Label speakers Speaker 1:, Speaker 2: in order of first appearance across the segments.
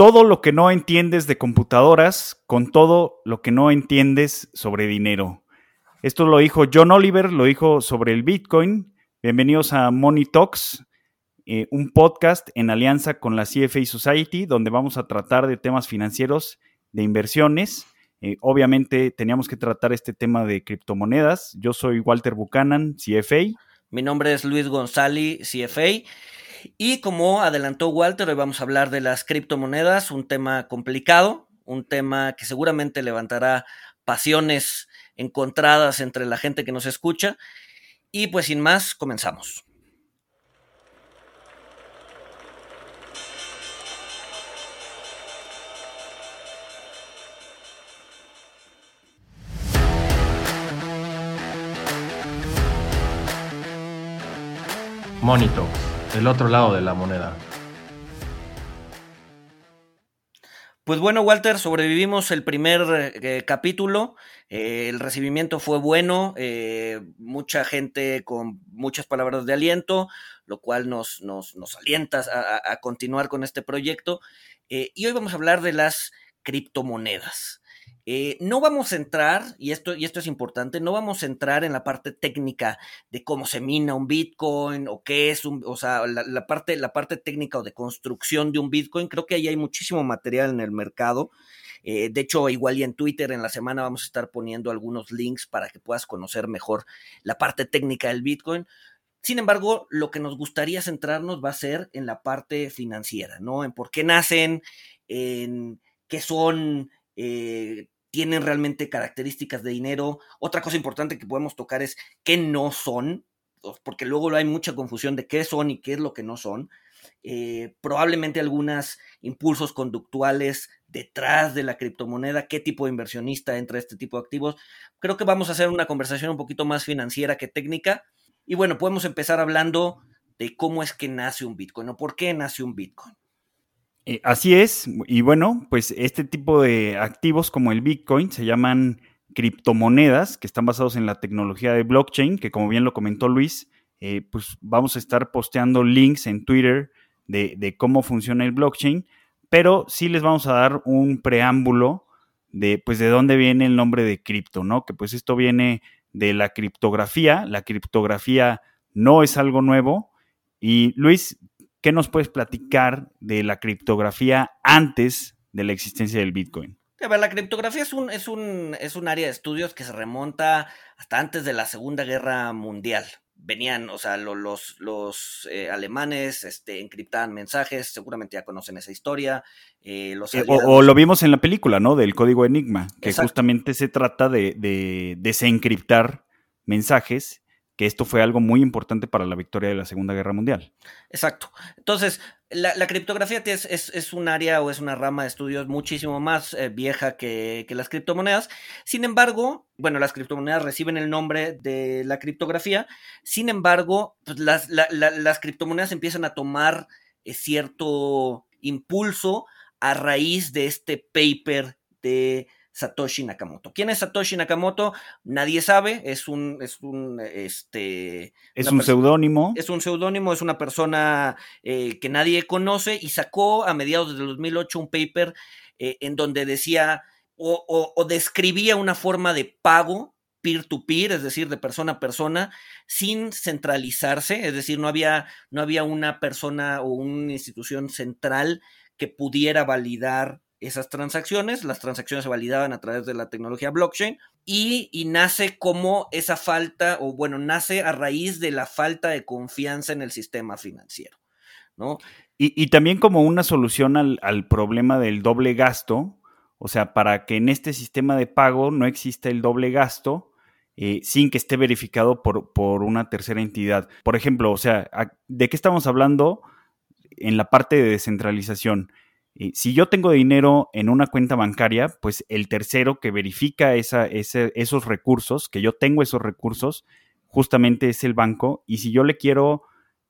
Speaker 1: todo lo que no entiendes de computadoras con todo lo que no entiendes sobre dinero. Esto lo dijo John Oliver, lo dijo sobre el Bitcoin. Bienvenidos a Money Talks, eh, un podcast en alianza con la CFA Society, donde vamos a tratar de temas financieros, de inversiones. Eh, obviamente teníamos que tratar este tema de criptomonedas. Yo soy Walter Buchanan, CFA.
Speaker 2: Mi nombre es Luis González, CFA. Y como adelantó Walter, hoy vamos a hablar de las criptomonedas, un tema complicado, un tema que seguramente levantará pasiones encontradas entre la gente que nos escucha. Y pues sin más, comenzamos.
Speaker 3: Monito el otro lado de la moneda.
Speaker 2: Pues bueno, Walter, sobrevivimos el primer eh, capítulo. Eh, el recibimiento fue bueno, eh, mucha gente con muchas palabras de aliento, lo cual nos, nos, nos alienta a, a, continuar con este proyecto. y hoy vamos a hablar de las criptomonedas. Eh, no vamos a entrar, y esto, y esto es importante, no vamos a entrar en la parte técnica de cómo se mina un Bitcoin o qué es un, o sea, la, parte, la parte técnica o de construcción de un Bitcoin. Creo que ahí hay muchísimo material en el mercado. Eh, de hecho, igual y en Twitter en la semana vamos a estar poniendo algunos links para que puedas conocer mejor la parte técnica del Bitcoin. Sin embargo, lo que nos gustaría centrarnos va a ser en la parte financiera, ¿no? En por qué nacen, en qué son, eh, tienen realmente características de dinero. Otra cosa importante que podemos tocar es qué no son, porque luego hay mucha confusión de qué son y qué es lo que no son. Eh, probablemente algunos impulsos conductuales detrás de la criptomoneda, qué tipo de inversionista entra este tipo de activos. Creo que vamos a hacer una conversación un poquito más financiera que técnica. Y bueno, podemos empezar hablando de cómo es que nace un Bitcoin o por qué nace un Bitcoin.
Speaker 1: Eh, así es, y bueno, pues este tipo de activos como el Bitcoin se llaman criptomonedas que están basados en la tecnología de blockchain, que como bien lo comentó Luis, eh, pues vamos a estar posteando links en Twitter de, cómo funciona el blockchain, pero sí les vamos a dar un preámbulo de, pues, de dónde viene el nombre de cripto, ¿no? Que pues esto viene de la criptografía, la criptografía no es algo nuevo. Y Luis, ¿Qué nos puedes platicar de la criptografía antes de la existencia del Bitcoin?
Speaker 2: A ver, la criptografía es un, es, un, es un área de estudios que se remonta hasta antes de la Segunda Guerra Mundial. Venían, o sea, los, los eh, alemanes este, encriptaban mensajes, seguramente ya conocen esa historia.
Speaker 1: Eh, los eh, o, lo vimos en la película, ¿no? Del código Enigma, que justamente se trata de, de desencriptar mensajes que esto fue algo muy importante para la victoria de la Segunda Guerra Mundial.
Speaker 2: Exacto. Entonces, la, criptografía es, un área o es una rama de estudios muchísimo más eh, vieja que, las criptomonedas. Sin embargo, bueno, las criptomonedas reciben el nombre de la criptografía. Sin embargo, pues, las, las, criptomonedas empiezan a tomar eh, cierto impulso a raíz de este paper de Satoshi Nakamoto. ¿Quién es Satoshi Nakamoto? Nadie sabe, es un, es un, este...
Speaker 1: Es un seudónimo.
Speaker 2: Es un seudónimo, es una persona eh, que nadie conoce y sacó a mediados del 2008 un paper eh, en donde decía o, describía una forma de pago peer-to-peer, es decir, de persona a persona, sin centralizarse, es decir, no había, no había una persona o una institución central que pudiera validar esas transacciones. Las transacciones se validaban a través de la tecnología blockchain y, nace como esa falta, o bueno, nace a raíz de la falta de confianza en el sistema financiero, ¿no?
Speaker 1: Y, también como una solución al, problema del doble gasto, o sea, para que en este sistema de pago no exista el doble gasto, eh, sin que esté verificado por, por, una tercera entidad. Por ejemplo, o sea, ¿de qué estamos hablando en la parte de descentralización? Si yo tengo dinero en una cuenta bancaria, pues el tercero que verifica esos recursos, que yo tengo esos recursos, justamente es el banco. Y si yo le quiero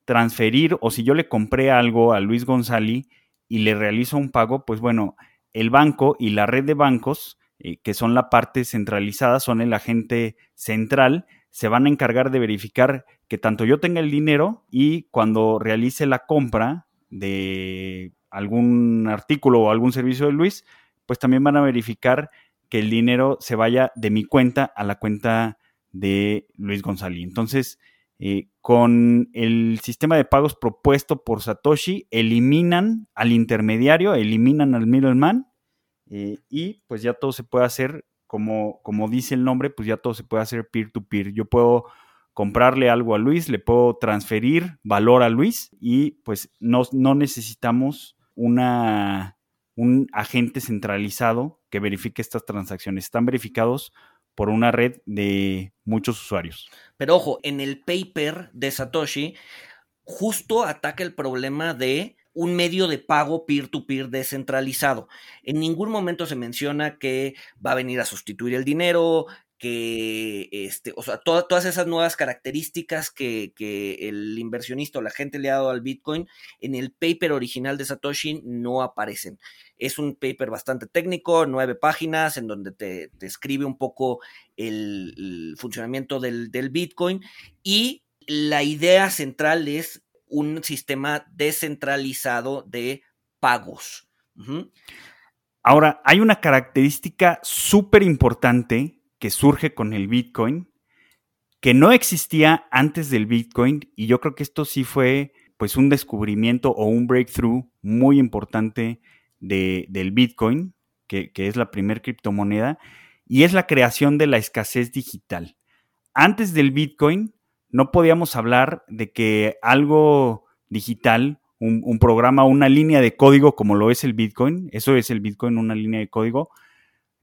Speaker 1: transferir o si yo le compré algo a Luis González y le realizo un pago, pues bueno, el banco y la red de bancos, eh, que son la parte centralizada, son el agente central, se van a encargar de verificar que tanto yo tenga el dinero y cuando realice la compra de algún artículo o algún servicio de Luis, pues también van a verificar que el dinero se vaya de mi cuenta a la cuenta de Luis González. Entonces, eh, con el sistema de pagos propuesto por Satoshi, eliminan al intermediario, eliminan al middleman eh, y pues ya todo se puede hacer, como, como dice el nombre, pues ya todo se puede hacer peer-to-peer. Yo puedo comprarle algo a Luis, le puedo transferir valor a Luis y pues no, no necesitamos una, un agente centralizado que verifique estas transacciones. Están verificados por una red de muchos usuarios.
Speaker 2: Pero ojo, en el paper de Satoshi, justo ataca el problema de un medio de pago peer-to-peer descentralizado. En ningún momento se menciona que va a venir a sustituir el dinero, que, este, o sea, todas esas nuevas características que, que, el inversionista o la gente le ha dado al Bitcoin, en el paper original de Satoshi no aparecen. Es un paper bastante técnico, nueve páginas, en donde te, te escribe un poco el, funcionamiento del, del Bitcoin y la idea central es un sistema descentralizado de pagos.
Speaker 1: Ahora, hay una característica súper importante que surge con el Bitcoin, que no existía antes del Bitcoin, y yo creo que esto sí fue pues un descubrimiento o un breakthrough muy importante de, del Bitcoin, que, que es la primer criptomoneda, y es la creación de la escasez digital. Antes del Bitcoin no podíamos hablar de que algo digital, un, un programa, una línea de código como lo es el Bitcoin, eso es el Bitcoin, una línea de código,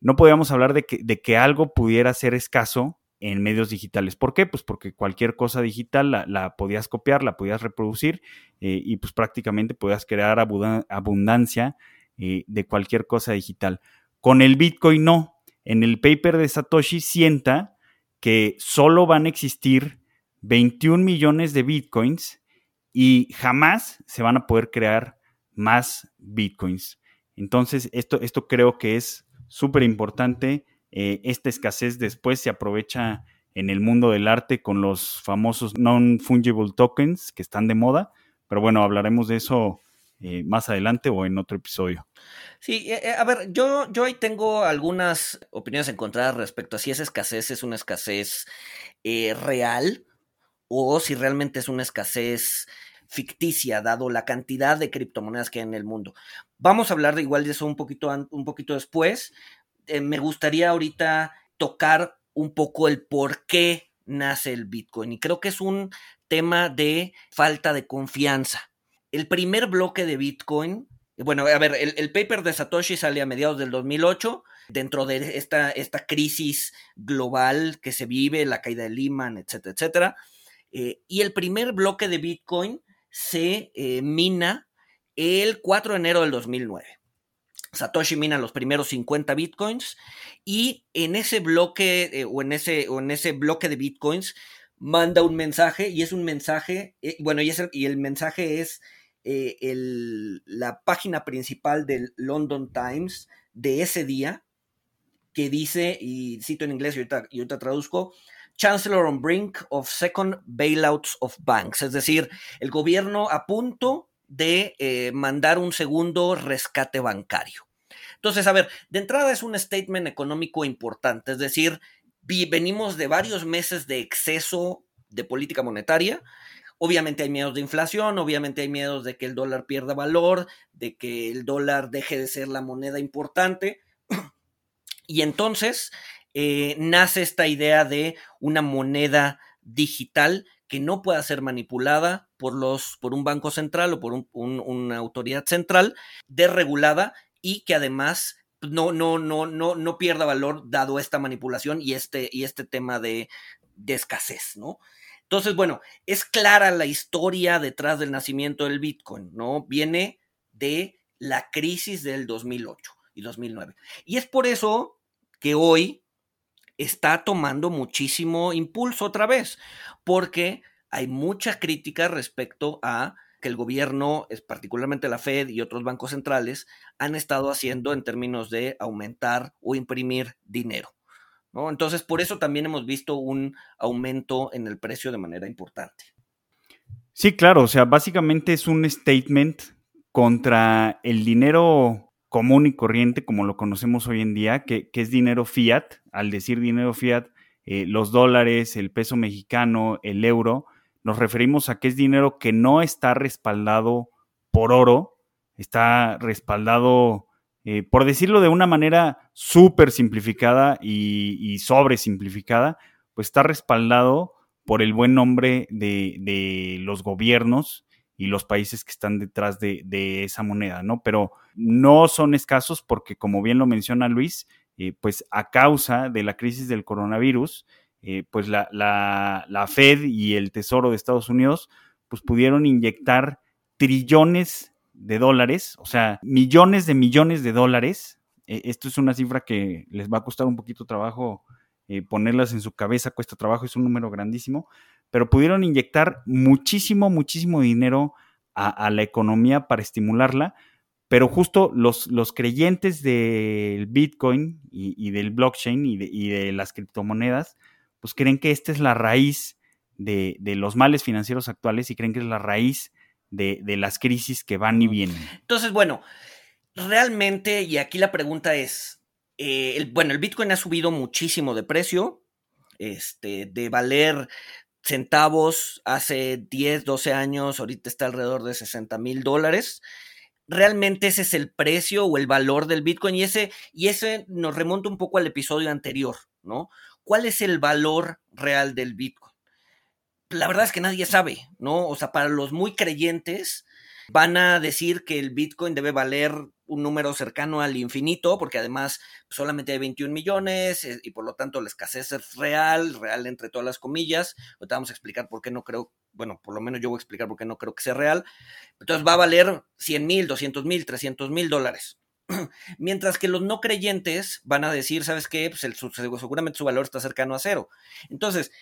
Speaker 1: no podíamos hablar de que, de que algo pudiera ser escaso en medios digitales. ¿Por qué? Pues porque cualquier cosa digital la, podías copiar, la podías reproducir eh, y pues prácticamente podías crear abundancia eh, de cualquier cosa digital. Con el Bitcoin no. En el paper de Satoshi sienta que solo van a existir 21 millones de Bitcoins y jamás se van a poder crear más Bitcoins. Entonces, esto, esto creo que es súper importante. Eh, esta escasez después se aprovecha en el mundo del arte con los famosos non-fungible tokens que están de moda. Pero bueno, hablaremos de eso eh, más adelante o en otro episodio.
Speaker 2: Sí, eh, a ver, yo, yo ahí tengo algunas opiniones encontradas respecto a si esa escasez es una escasez real o si realmente es una escasez ficticia, dado la cantidad de criptomonedas que hay en el mundo. Vamos a hablar de igual de eso un poquito, un poquito después. Eh, me gustaría ahorita tocar un poco el por qué nace el Bitcoin. Y creo que es un tema de falta de confianza. El primer bloque de Bitcoin, bueno, a ver, el, paper de Satoshi sale a mediados del 2008, dentro de esta, esta crisis global que se vive, la caída de Lehman, etcétera, etcétera. Eh, y el primer bloque de Bitcoin se eh, mina el 4 de enero del 2009. Satoshi mina los primeros 50 bitcoins y en ese bloque eh, o, en ese, en ese bloque de bitcoins manda un mensaje y es un mensaje, eh, bueno, y, y, el mensaje es la página principal del London Times de ese día que dice, y cito en inglés y ahorita, y ahorita traduzco, Chancellor on brink of second bailouts of banks, es decir, el gobierno a punto de eh, mandar un segundo rescate bancario. Entonces, a ver, de entrada es un statement económico importante, es decir, venimos de varios meses de exceso de política monetaria. Obviamente hay miedos de inflación, obviamente hay miedos de que el dólar pierda valor, de que el dólar deje de ser la moneda importante. Y entonces eh, nace esta idea de una moneda digital que no pueda ser manipulada por, los, por un banco central o por una autoridad central desregulada y que además no, no, no, no, no pierda valor dado esta manipulación y este, y este tema de, de escasez, ¿no? Entonces, bueno, es clara la historia detrás del nacimiento del Bitcoin, ¿no? Viene de la crisis del 2008 y 2009. Y es por eso que hoy está tomando muchísimo impulso otra vez, porque hay mucha crítica respecto a que el gobierno, particularmente la Fed y otros bancos centrales, han estado haciendo en términos de aumentar o imprimir dinero. Entonces, por eso también hemos visto un aumento en el precio de manera importante.
Speaker 1: Sí, claro, o sea, básicamente es un statement contra el dinero común y corriente, como lo conocemos hoy en día, que, es dinero fiat. Al decir dinero fiat, eh, los dólares, el peso mexicano, el euro, nos referimos a que es dinero que no está respaldado por oro, está respaldado, eh, por decirlo de una manera súper simplificada y, y sobre simplificada, pues está respaldado por el buen nombre de, los gobiernos y los países que están detrás de, esa moneda, ¿no? Pero no son escasos porque, como bien lo menciona Luis, eh, pues a causa de la crisis del coronavirus, eh, pues la, la, Fed y el Tesoro de Estados Unidos, pues pudieron inyectar trillones de dólares, o sea, millones de millones de dólares. E, esto es una cifra que les va a costar un poquito trabajo eh, ponerlas en su cabeza cuesta trabajo, es un número grandísimo, pero pudieron inyectar muchísimo, muchísimo dinero a, la economía para estimularla, pero justo los, los creyentes del Bitcoin y, del blockchain y de, las criptomonedas, pues creen que esta es la raíz de, los males financieros actuales y creen que es la raíz de, de las crisis que van y vienen.
Speaker 2: Entonces, bueno, realmente, y aquí la pregunta es, eh, el, bueno, el Bitcoin ha subido muchísimo de precio, este, de valer centavos hace 10, 12 años, ahorita está alrededor de 60 mil dólares. Realmente ese es el precio o el valor del Bitcoin y ese, y ese nos remonta un poco al episodio anterior, ¿no? ¿Cuál es el valor real del Bitcoin? La verdad es que nadie sabe, ¿no? O sea, para los muy creyentes, van a decir que el Bitcoin debe valer un número cercano al infinito, porque además solamente hay 21 millones eh, y por lo tanto la escasez es real, real entre todas las comillas. Ahorita vamos a explicar por qué no creo, bueno, por lo menos yo voy a explicar por qué no creo que sea real. Entonces va a valer 100 mil, 200 mil, 300 mil dólares. Mientras que los no creyentes van a decir, ¿sabes qué? Pues seguramente su valor está cercano a cero. Entonces,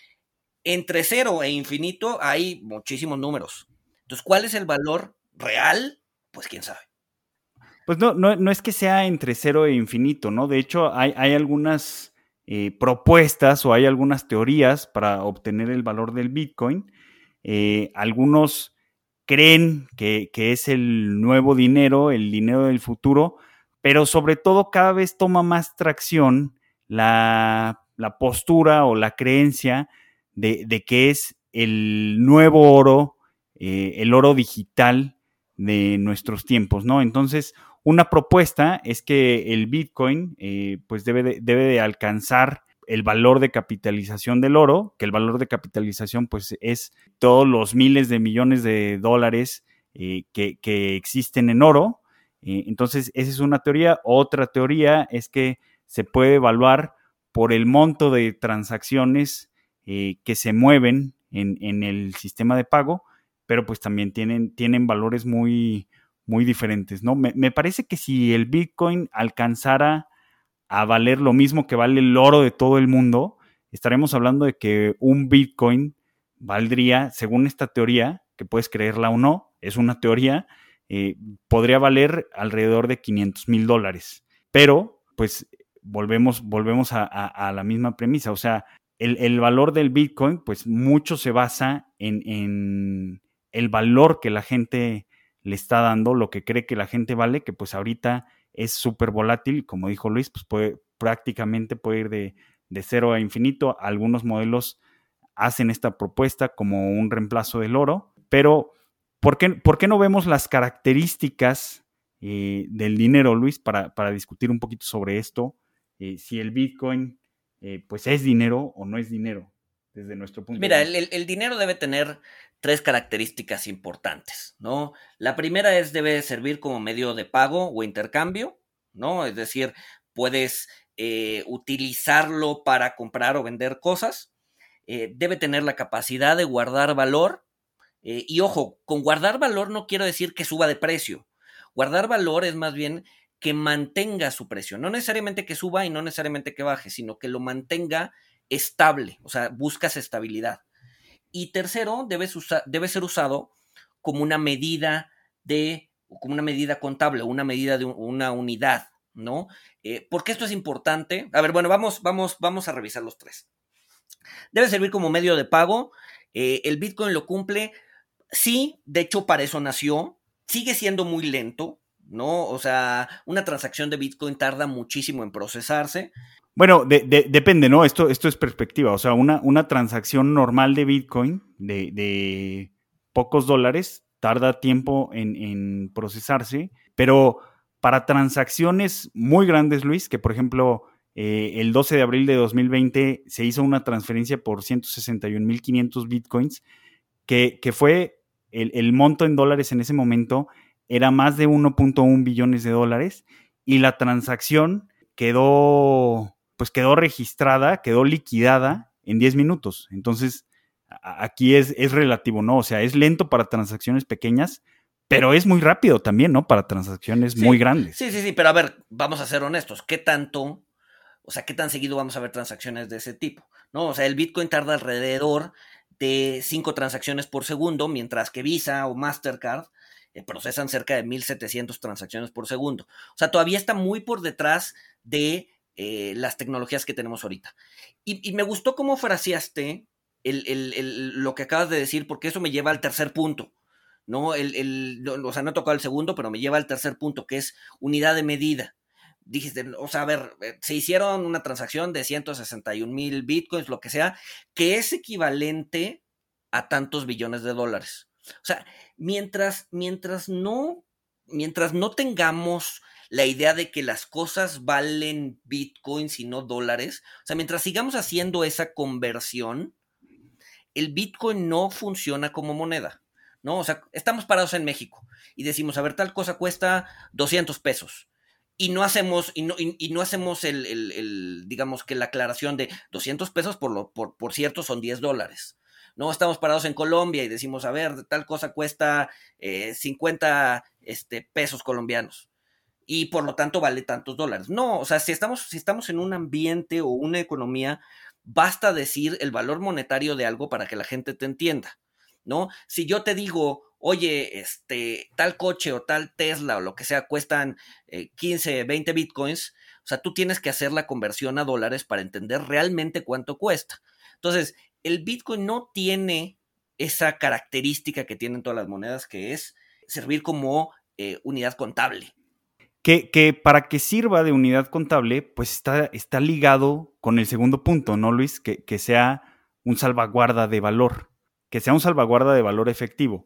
Speaker 2: entre cero e infinito hay muchísimos números. Entonces, ¿cuál es el valor real, pues quién sabe.
Speaker 1: Pues no, no, es que sea entre cero e infinito, ¿no? De hecho, hay, algunas eh, propuestas o hay algunas teorías para obtener el valor del Bitcoin. Eh, algunos creen que, es el nuevo dinero, el dinero del futuro, pero sobre todo cada vez toma más tracción la, postura o la creencia de, de, que es el nuevo oro, eh, el oro digital de nuestros tiempos, ¿no? Entonces, una propuesta es que el Bitcoin eh, pues debe de, debe de alcanzar el valor de capitalización del oro, que el valor de capitalización pues es todos los miles de millones de dólares eh, que, existen en oro. Eh, entonces, esa es una teoría. Otra teoría es que se puede evaluar por el monto de transacciones que se mueven en, en, el sistema de pago pero pues también tienen, tienen valores muy, muy diferentes, ¿no? Me, parece que si el Bitcoin alcanzara a valer lo mismo que vale el oro de todo el mundo, estaremos hablando de que un Bitcoin valdría, según esta teoría, que puedes creerla o no, es una teoría, eh, podría valer alrededor de 500 mil dólares. Pero, pues, volvemos, volvemos a, la misma premisa. O sea, el, valor del Bitcoin, pues, mucho se basa en el valor que la gente le está dando, lo que cree que la gente vale, que pues ahorita es súper volátil como dijo Luis, pues puede, prácticamente puede ir de, cero a infinito. Algunos modelos hacen esta propuesta como un reemplazo del oro, pero ¿por qué, por qué no vemos las características eh, del dinero, Luis, para, discutir un poquito sobre esto? Eh, si el Bitcoin eh, pues es dinero o no es dinero desde nuestro punto
Speaker 2: Mira,
Speaker 1: de vista.
Speaker 2: Mira, el, dinero debe tener tres características importantes, ¿no? La primera es debe servir como medio de pago o intercambio, ¿no? Es decir, puedes eh, utilizarlo para comprar o vender cosas. Eh, debe tener la capacidad de guardar valor. Eh, y ojo, con guardar valor no quiero decir que suba de precio. Guardar valor es más bien que mantenga su precio. No necesariamente que suba y no necesariamente que baje, sino que lo mantenga estable, o sea, buscas estabilidad. Y tercero, debe, ser usado como una medida de, como una medida contable, una medida de una unidad, ¿no? Eh, ¿Por qué esto es importante? A ver, bueno, vamos, vamos, vamos a revisar los tres. Debe servir como medio de pago. el Bitcoin lo cumple. Sí, de hecho, para eso nació. sigue siendo muy lento, ¿no? O sea, una transacción de Bitcoin tarda muchísimo en procesarse.
Speaker 1: Bueno, depende, ¿no? Esto, esto es perspectiva. O sea, una, una transacción normal de Bitcoin de, pocos dólares tarda tiempo en, en, procesarse, pero para transacciones muy grandes, Luis, que por ejemplo eh, el 12 de abril de 2020 se hizo una transferencia por 161.500 Bitcoins, que, que fue el, el monto en dólares en ese momento era más de 1.1 billones de dólares y la transacción quedó, pues quedó registrada, quedó liquidada en 10 minutos. Entonces, aquí es, es relativo, ¿no? O sea, es lento para transacciones pequeñas, pero es muy rápido también, ¿no? Para transacciones muy grandes.
Speaker 2: Sí, sí, sí, pero a ver, vamos a ser honestos, ¿qué tanto, o sea, qué tan seguido vamos a ver transacciones de ese tipo? ¿No? O sea, el Bitcoin tarda alrededor de 5 transacciones por segundo, mientras que Visa o Mastercard eh, procesan cerca de 1.700 transacciones por segundo. O sea, todavía está muy por detrás de eh, las tecnologías que tenemos ahorita. Y, me gustó cómo fraseaste lo que acabas de decir, porque eso me lleva al tercer punto. ¿no? El, o sea, no he tocado el segundo, pero me lleva al tercer punto, que es unidad de medida. Dijiste, o sea, a ver, eh, se hicieron una transacción de 161 mil bitcoins, lo que sea, que es equivalente a tantos billones de dólares. O sea, mientras, mientras no, mientras no tengamos la idea de que las cosas valen bitcoins y no dólares, o sea, mientras sigamos haciendo esa conversión, el bitcoin no funciona como moneda, ¿no? O sea, estamos parados en México y decimos, a ver, tal cosa cuesta 200 pesos. Y no hacemos, y no, y, no hacemos el, el, digamos que la aclaración de 200 pesos, por, lo, por, por cierto, son 10 dólares. No estamos parados en Colombia y decimos, a ver, tal cosa cuesta 50 eh, este, pesos colombianos y por lo tanto vale tantos dólares. No, o sea, si estamos, si estamos en un ambiente o una economía, basta decir el valor monetario de algo para que la gente te entienda, ¿no? Si yo te digo, oye, este, tal coche o tal Tesla o lo que sea cuestan 15, eh, 20 bitcoins, o sea, tú tienes que hacer la conversión a dólares para entender realmente cuánto cuesta. Entonces, el Bitcoin no tiene esa característica que tienen todas las monedas, que es servir como eh, unidad contable.
Speaker 1: Que, para que sirva de unidad contable, pues está, está ligado con el segundo punto, ¿no, Luis? Que, que sea un salvaguarda de valor, que sea un salvaguarda de valor efectivo.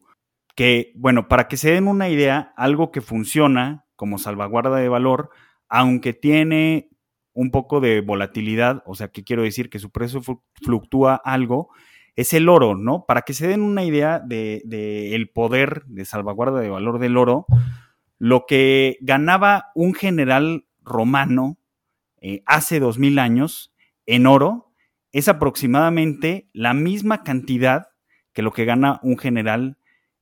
Speaker 1: Que, bueno, para que se den una idea, algo que funciona como salvaguarda de valor, aunque tiene un poco de volatilidad, o sea, ¿qué quiero decir? Que su precio fluctúa algo, es el oro, ¿no? Para que se den una idea del de, el poder de salvaguarda de valor del oro, lo que ganaba un general romano eh, hace dos mil años en oro es aproximadamente la misma cantidad que lo que gana un general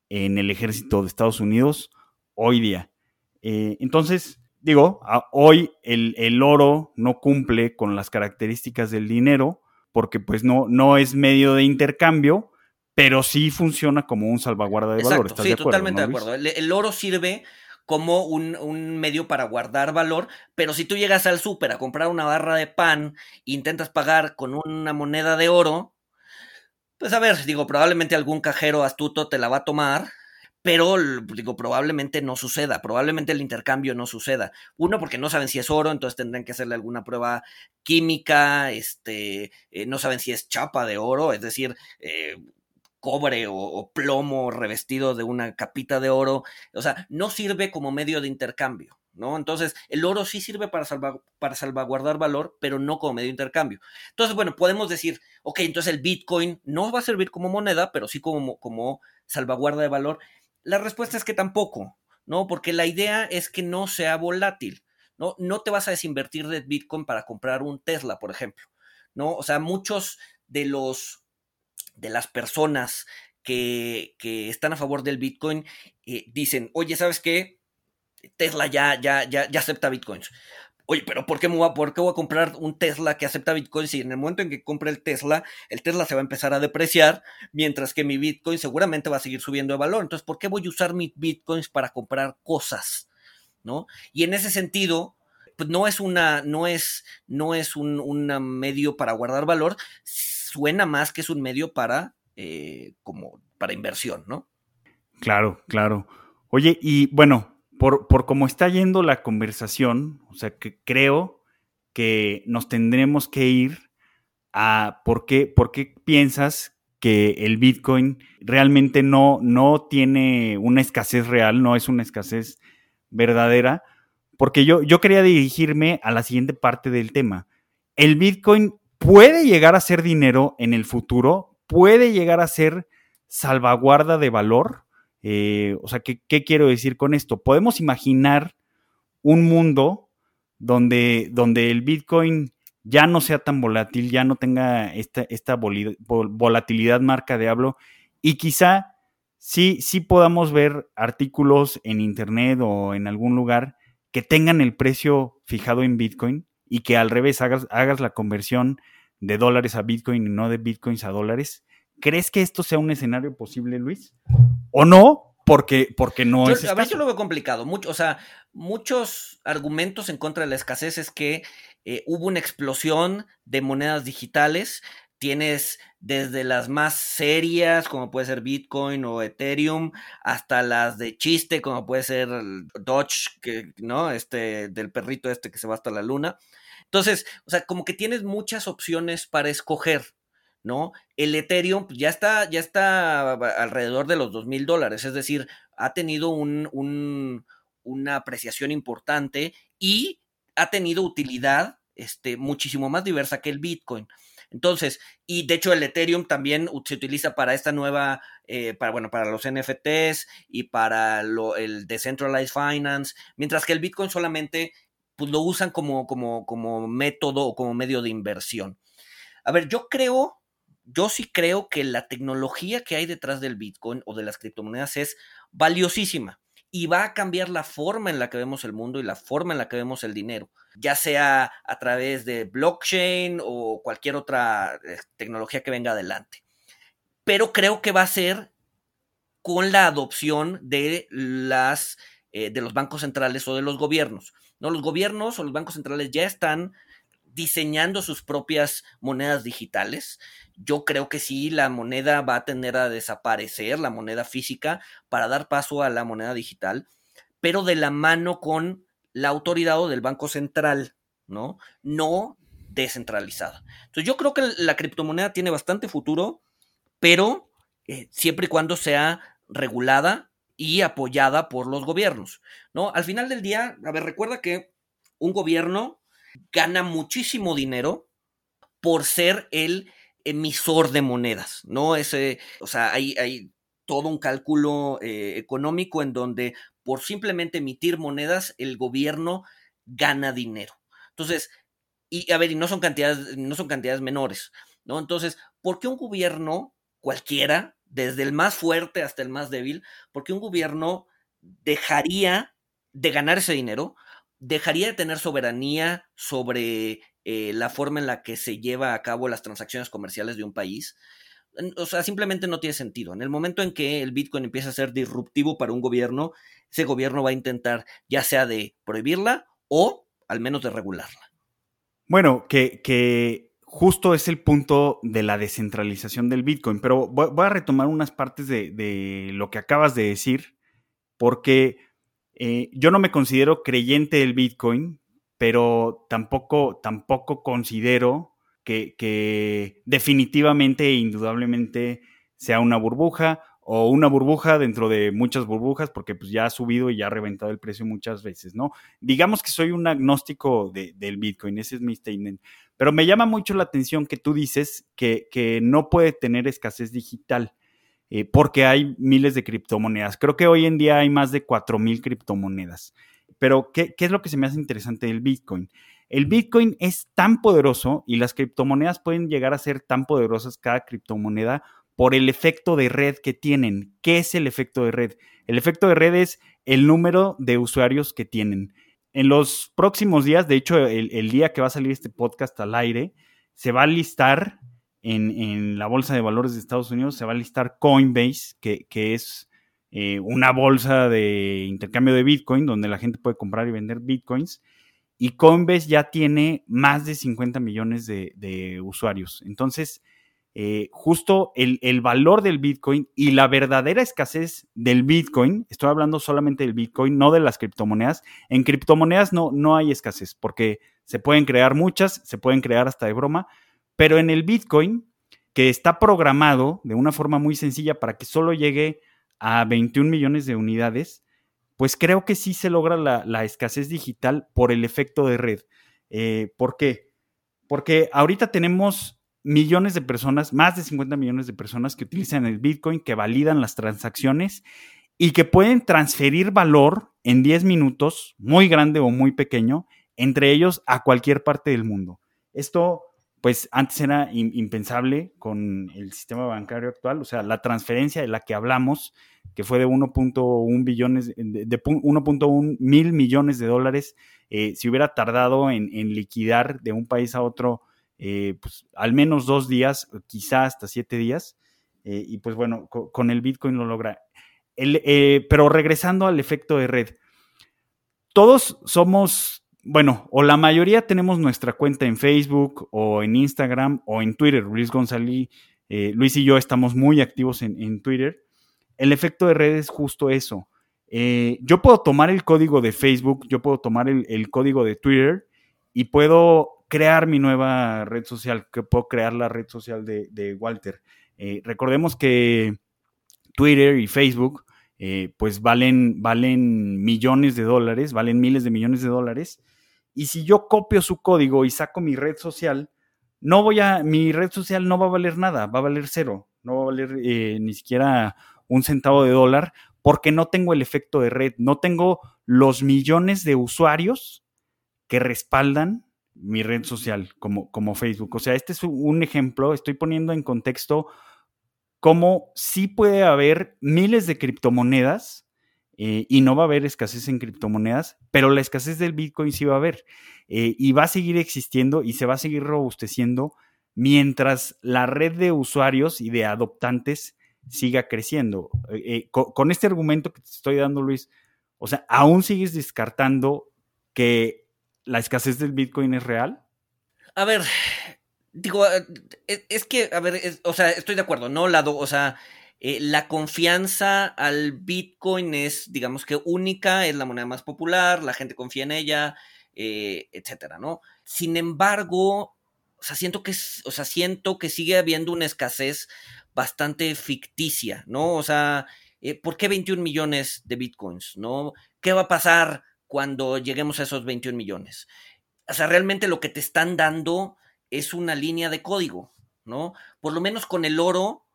Speaker 1: en el ejército de Estados Unidos hoy día. Eh, entonces, digo, hoy el, oro no cumple con las características del dinero porque pues no, no es medio de intercambio, pero sí funciona como un salvaguarda de valor.
Speaker 2: sí, totalmente de acuerdo. El, oro sirve como un, medio para guardar valor, pero si tú llegas al súper a comprar una barra de pan intentas pagar con una moneda de oro, pues a ver, digo, probablemente algún cajero astuto te la va a tomar pero digo, probablemente no suceda, probablemente el intercambio no suceda. Uno, porque no saben si es oro, entonces tendrán que hacerle alguna prueba química, este, eh, no saben si es chapa de oro, es decir, eh, cobre o, plomo revestido de una capita de oro, o sea, no sirve como medio de intercambio. ¿No? Entonces, el oro sí sirve para, para salvaguardar valor, pero no como medio de intercambio. Entonces, bueno, podemos decir, ok, entonces el Bitcoin no va a servir como moneda, pero sí como, como salvaguarda de valor. La respuesta es que tampoco, ¿no? Porque la idea es que no sea volátil, ¿no? No te vas a desinvertir de Bitcoin para comprar un Tesla, por ejemplo, ¿no? O sea, muchos de los, de las personas que, que están a favor del Bitcoin eh, dicen, oye, ¿sabes qué? Tesla ya, ya, ya, acepta Bitcoins oye, pero ¿por qué, voy a, ¿por qué voy a comprar un Tesla que acepta Bitcoin si en el momento en que compre el Tesla, el Tesla se va a empezar a depreciar, mientras que mi Bitcoin seguramente va a seguir subiendo de valor? Entonces, ¿por qué voy a usar mis Bitcoins para comprar cosas? ¿No? Y en ese sentido, pues no es una, no es, no es un medio para guardar valor, suena más que es un medio para, eh, como, para inversión, ¿no?
Speaker 1: Claro, claro. Oye, y bueno, por, por cómo está yendo la conversación, o sea, que creo que nos tendremos que ir a por qué, por qué piensas que el Bitcoin realmente no, no tiene una escasez real, no es una escasez verdadera, porque yo, yo quería dirigirme a la siguiente parte del tema. El Bitcoin puede llegar a ser dinero en el futuro, puede llegar a ser salvaguarda de valor. Eh, o sea, ¿qué, ¿qué, quiero decir con esto? Podemos imaginar un mundo donde, donde el Bitcoin ya no sea tan volátil, ya no tenga esta, esta volatilidad marca de hablo y quizá sí, sí podamos ver artículos en internet o en algún lugar que tengan el precio fijado en Bitcoin y que al revés hagas, hagas la conversión de dólares a Bitcoin y no de Bitcoins a dólares. ¿Crees que esto sea un escenario posible, Luis? ¿O no? Porque, porque no
Speaker 2: yo,
Speaker 1: es.
Speaker 2: A veces lo veo complicado. Mucho, o sea, muchos argumentos en contra de la escasez es que eh, hubo una explosión de monedas digitales. Tienes desde las más serias, como puede ser Bitcoin o Ethereum, hasta las de chiste, como puede ser Doge, que, ¿no? Este, del perrito este que se va hasta la luna. Entonces, o sea, como que tienes muchas opciones para escoger, ¿no? El Ethereum pues, ya está, ya está alrededor de los dos mil dólares, es decir, ha tenido un, un, una apreciación importante y ha tenido utilidad este, muchísimo más diversa que el Bitcoin. Entonces, y de hecho el Ethereum también se utiliza para esta nueva, eh, para, bueno, para los NFTs y para lo, el Decentralized Finance, mientras que el Bitcoin solamente pues, lo usan como, como, como método o como medio de inversión. A ver, yo creo, yo sí creo que la tecnología que hay detrás del Bitcoin o de las criptomonedas es valiosísima y va a cambiar la forma en la que vemos el mundo y la forma en la que vemos el dinero, ya sea a través de blockchain o cualquier otra eh, tecnología que venga adelante. Pero creo que va a ser con la adopción de las eh, de los bancos centrales o de los gobiernos. ¿No? Los gobiernos o los bancos centrales ya están diseñando sus propias monedas digitales. Yo creo que sí, la moneda va a tener a desaparecer, la moneda física, para dar paso a la moneda digital, pero de la mano con la autoridad o del Banco Central, ¿no? No descentralizada. Entonces yo creo que la criptomoneda tiene bastante futuro, pero eh, siempre y cuando sea regulada y apoyada por los gobiernos, ¿no? Al final del día, a ver, recuerda que un gobierno gana muchísimo dinero por ser el emisor de monedas, ¿no? Ese, o sea, hay, hay todo un cálculo eh, económico en donde por simplemente emitir monedas el gobierno gana dinero. Entonces, y a ver, y no son cantidades, no son cantidades menores, ¿no? Entonces, ¿por qué un gobierno cualquiera, desde el más fuerte hasta el más débil, por qué un gobierno dejaría de ganar ese dinero dejaría de tener soberanía sobre eh, la forma en la que se lleva a cabo las transacciones comerciales de un país. O sea, simplemente no tiene sentido. En el momento en que el Bitcoin empieza a ser disruptivo para un gobierno, ese gobierno va a intentar ya sea de prohibirla o al menos de regularla.
Speaker 1: Bueno, que, que justo es el punto de la descentralización del Bitcoin, pero voy, a retomar unas partes de, lo que acabas de decir, porque eh, yo no me considero creyente del Bitcoin, pero tampoco, tampoco considero que, que definitivamente e indudablemente sea una burbuja o una burbuja dentro de muchas burbujas, porque pues ya ha subido y ya ha reventado el precio muchas veces, ¿no? Digamos que soy un agnóstico del Bitcoin, ese es mi statement. Pero me llama mucho la atención que tú dices que, que no puede tener escasez digital. Eh, porque hay miles de criptomonedas. Creo que hoy en día hay más de 4.000 criptomonedas. Pero, ¿qué, ¿qué, es lo que se me hace interesante del Bitcoin? El Bitcoin es tan poderoso y las criptomonedas pueden llegar a ser tan poderosas cada criptomoneda por el efecto de red que tienen. ¿Qué es el efecto de red? El efecto de red es el número de usuarios que tienen. En los próximos días, de hecho, el, día que va a salir este podcast al aire, se va a listar en, la bolsa de valores de Estados Unidos se va a listar Coinbase, que, es eh, una bolsa de intercambio de Bitcoin, donde la gente puede comprar y vender Bitcoins. Y Coinbase ya tiene más de 50 millones de, usuarios. Entonces, eh, justo el, valor del Bitcoin y la verdadera escasez del Bitcoin, estoy hablando solamente del Bitcoin, no de las criptomonedas. En criptomonedas no, no hay escasez porque se pueden crear muchas, se pueden crear hasta de broma, pero en el Bitcoin, que está programado de una forma muy sencilla para que solo llegue a 21 millones de unidades, pues creo que sí se logra la, escasez digital por el efecto de red. Eh, ¿Por qué? Porque ahorita tenemos millones de personas, más de 50 millones de personas que utilizan el Bitcoin, que validan las transacciones y que pueden transferir valor en 10 minutos, muy grande o muy pequeño, entre ellos a cualquier parte del mundo. Esto, pues antes era impensable con el sistema bancario actual, o sea, la transferencia de la que hablamos, que fue de 1.1 billones, de 1.1 mil millones de dólares, eh, si hubiera tardado en liquidar de un país a otro eh, pues, al menos dos días, quizá hasta siete días. Eh, y pues bueno, con, el Bitcoin lo logra. Eh, pero regresando al efecto de red, todos somos, bueno, o la mayoría tenemos nuestra cuenta en Facebook o en Instagram o en Twitter. Luis González, Luis y yo estamos muy activos en, Twitter. El efecto de red es justo eso. yo puedo tomar el código de Facebook, yo puedo tomar el código de Twitter y puedo crear mi nueva red social, que puedo crear la red social de, Walter. Eh, recordemos que Twitter y Facebook, eh, pues valen, valen millones de dólares, valen miles de millones de dólares. Y si yo copio su código y saco mi red social, no voy a, mi red social no va a valer nada, va a valer cero, no va a valer eh, ni siquiera un centavo de dólar, porque no tengo el efecto de red, no tengo los millones de usuarios que respaldan mi red social como, como Facebook. O sea, este es un ejemplo, estoy poniendo en contexto cómo sí puede haber miles de criptomonedas eh, y no va a haber escasez en criptomonedas, pero la escasez del Bitcoin sí va a haber eh, y va a seguir existiendo y se va a seguir robusteciendo mientras la red de usuarios y de adoptantes siga creciendo. Eh, con, con este argumento que te estoy dando, Luis, o sea, aún sigues descartando que la escasez del Bitcoin es real?
Speaker 2: A ver, digo, eh, eh, es que, a ver, o sea, estoy de acuerdo, ¿no? Lado, o sea, eh, la confianza al Bitcoin es, digamos que única, es la moneda más popular, la gente confía en ella, etcétera, ¿no? Sin embargo, o sea, siento que, o sea, siento que sigue habiendo una escasez bastante ficticia, ¿no? O sea, ¿por qué 21 millones de Bitcoins, no? ¿Qué va a pasar cuando lleguemos a esos 21 millones. O sea, realmente lo que te están dando es una línea de código, ¿no? Por lo menos con el oro,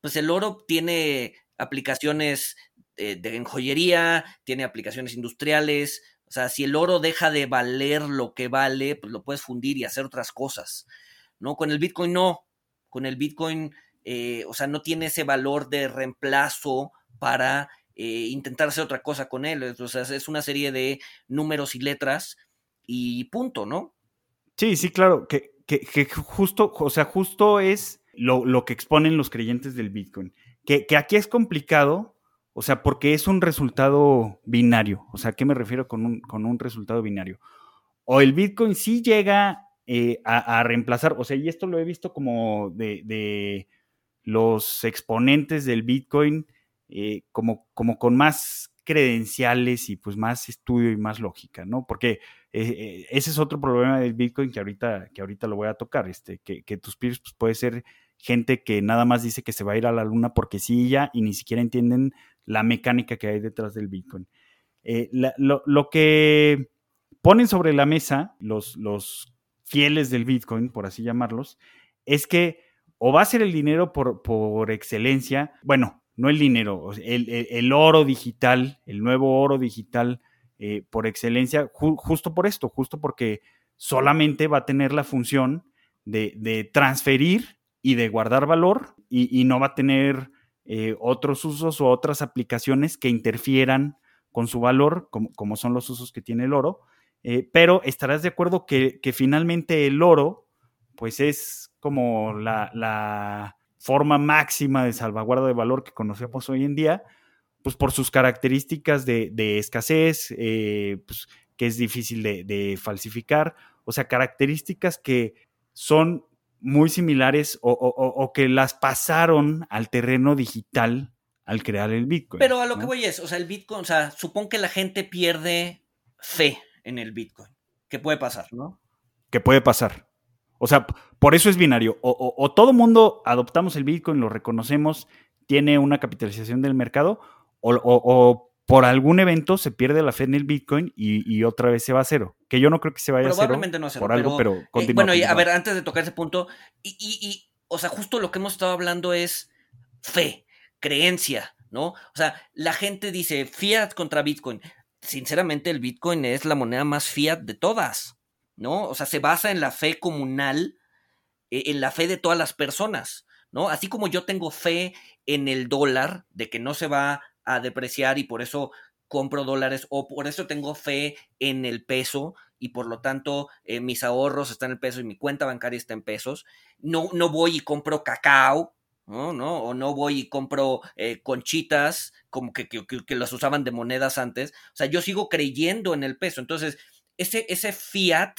Speaker 2: pues el oro tiene aplicaciones de, de joyería, tiene aplicaciones industriales. O sea, si el oro deja de valer lo que vale, pues lo puedes fundir y hacer otras cosas, ¿no? Con el Bitcoin no. Con el Bitcoin, eh, o sea, no tiene ese valor de reemplazo para eh, intentar hacer otra cosa con él. O sea, es una serie de números y letras y punto, ¿no?
Speaker 1: Sí, sí, claro, que, que, justo, o sea, justo es lo, que exponen los creyentes del Bitcoin. Que, aquí es complicado, o sea, porque es un resultado binario. O sea, ¿a qué me refiero con un, con un resultado binario? O el Bitcoin sí llega eh, a, reemplazar, o sea, y esto lo he visto como de, de los exponentes del Bitcoin eh, como, como con más credenciales y pues más estudio y más lógica, ¿no? Porque eh, eh, ese es otro problema del Bitcoin que ahorita, que ahorita lo voy a tocar, este, que, tus peers pues, puede ser gente que nada más dice que se va a ir a la luna porque sí ya y ni siquiera entienden la mecánica que hay detrás del Bitcoin. lo, que ponen sobre la mesa los, los fieles del Bitcoin, por así llamarlos, es que o va a ser el dinero por, por excelencia, bueno, no el dinero, el, oro digital, el nuevo oro digital eh, por excelencia, justo por esto, justo porque solamente va a tener la función de, transferir y de guardar valor y, no va a tener eh, otros usos o otras aplicaciones que interfieran con su valor, como, son los usos que tiene el oro. Eh, pero estarás de acuerdo que, finalmente el oro, pues es como la forma máxima de salvaguarda de valor que conocemos hoy en día, pues por sus características de, escasez, eh, pues, que es difícil de, falsificar, o sea, características que son muy similares o, que las pasaron al terreno digital al crear el Bitcoin.
Speaker 2: Pero a lo que voy es, o sea, el Bitcoin, o sea, supón que la gente pierde fe en el Bitcoin. ¿Qué puede pasar, no?
Speaker 1: ¿Qué puede pasar. O sea, por eso es binario. O, o todo mundo adoptamos el Bitcoin, lo reconocemos, tiene una capitalización del mercado, o, por algún evento se pierde la fe en el Bitcoin y, otra vez se va a cero. Que yo no creo que se vaya a cero.
Speaker 2: Probablemente no a cero. Por algo, pero, eh, Bueno, a ver, antes de tocar ese punto, y, y, o sea, justo lo que hemos estado hablando es fe, creencia, ¿no? O sea, la gente dice fiat contra Bitcoin. Sinceramente, el Bitcoin es la moneda más fiat de todas, ¿no? O sea, se basa en la fe comunal, eh, en la fe de todas las personas, ¿no? Así como yo tengo fe en el dólar, de que no se va a depreciar y por eso compro dólares o por eso tengo fe en el peso y por lo tanto eh, mis ahorros están en peso y mi cuenta bancaria está en pesos. No, no voy y compro cacao, ¿no? ¿no? O no voy y compro eh, conchitas como que, que, las usaban de monedas antes. O sea, yo sigo creyendo en el peso. Entonces, ese, ese fiat,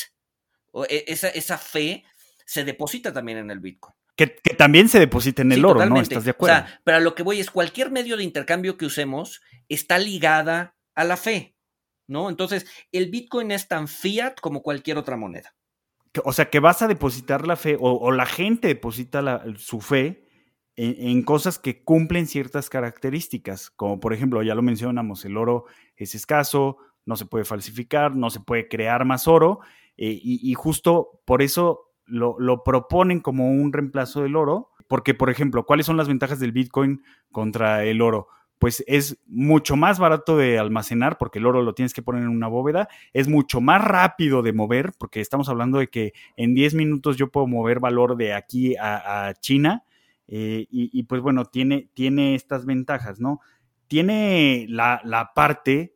Speaker 2: o e, esa, esa fe, se deposita también en el Bitcoin.
Speaker 1: Que, también se deposita en el oro, ¿no? ¿Estás de acuerdo? O sea,
Speaker 2: pero a lo que voy es cualquier medio de intercambio que usemos está ligada a la fe, ¿no? Entonces, el Bitcoin es tan fiat como cualquier otra moneda.
Speaker 1: O sea, que vas a depositar la fe o, la gente deposita su fe en, cosas que cumplen ciertas características, como por ejemplo, ya lo mencionamos, el oro es escaso, no se puede falsificar, no se puede crear más oro, eh, y justo por eso lo, proponen como un reemplazo del oro, porque, por ejemplo, ¿cuáles son las ventajas del Bitcoin contra el oro? Pues es mucho más barato de almacenar, porque el oro lo tienes que poner en una bóveda, es mucho más rápido de mover, porque estamos hablando de que en 10 minutos yo puedo mover valor de aquí a, China, eh, y, pues bueno, tiene, tiene estas ventajas, ¿no? Tiene la, la parte,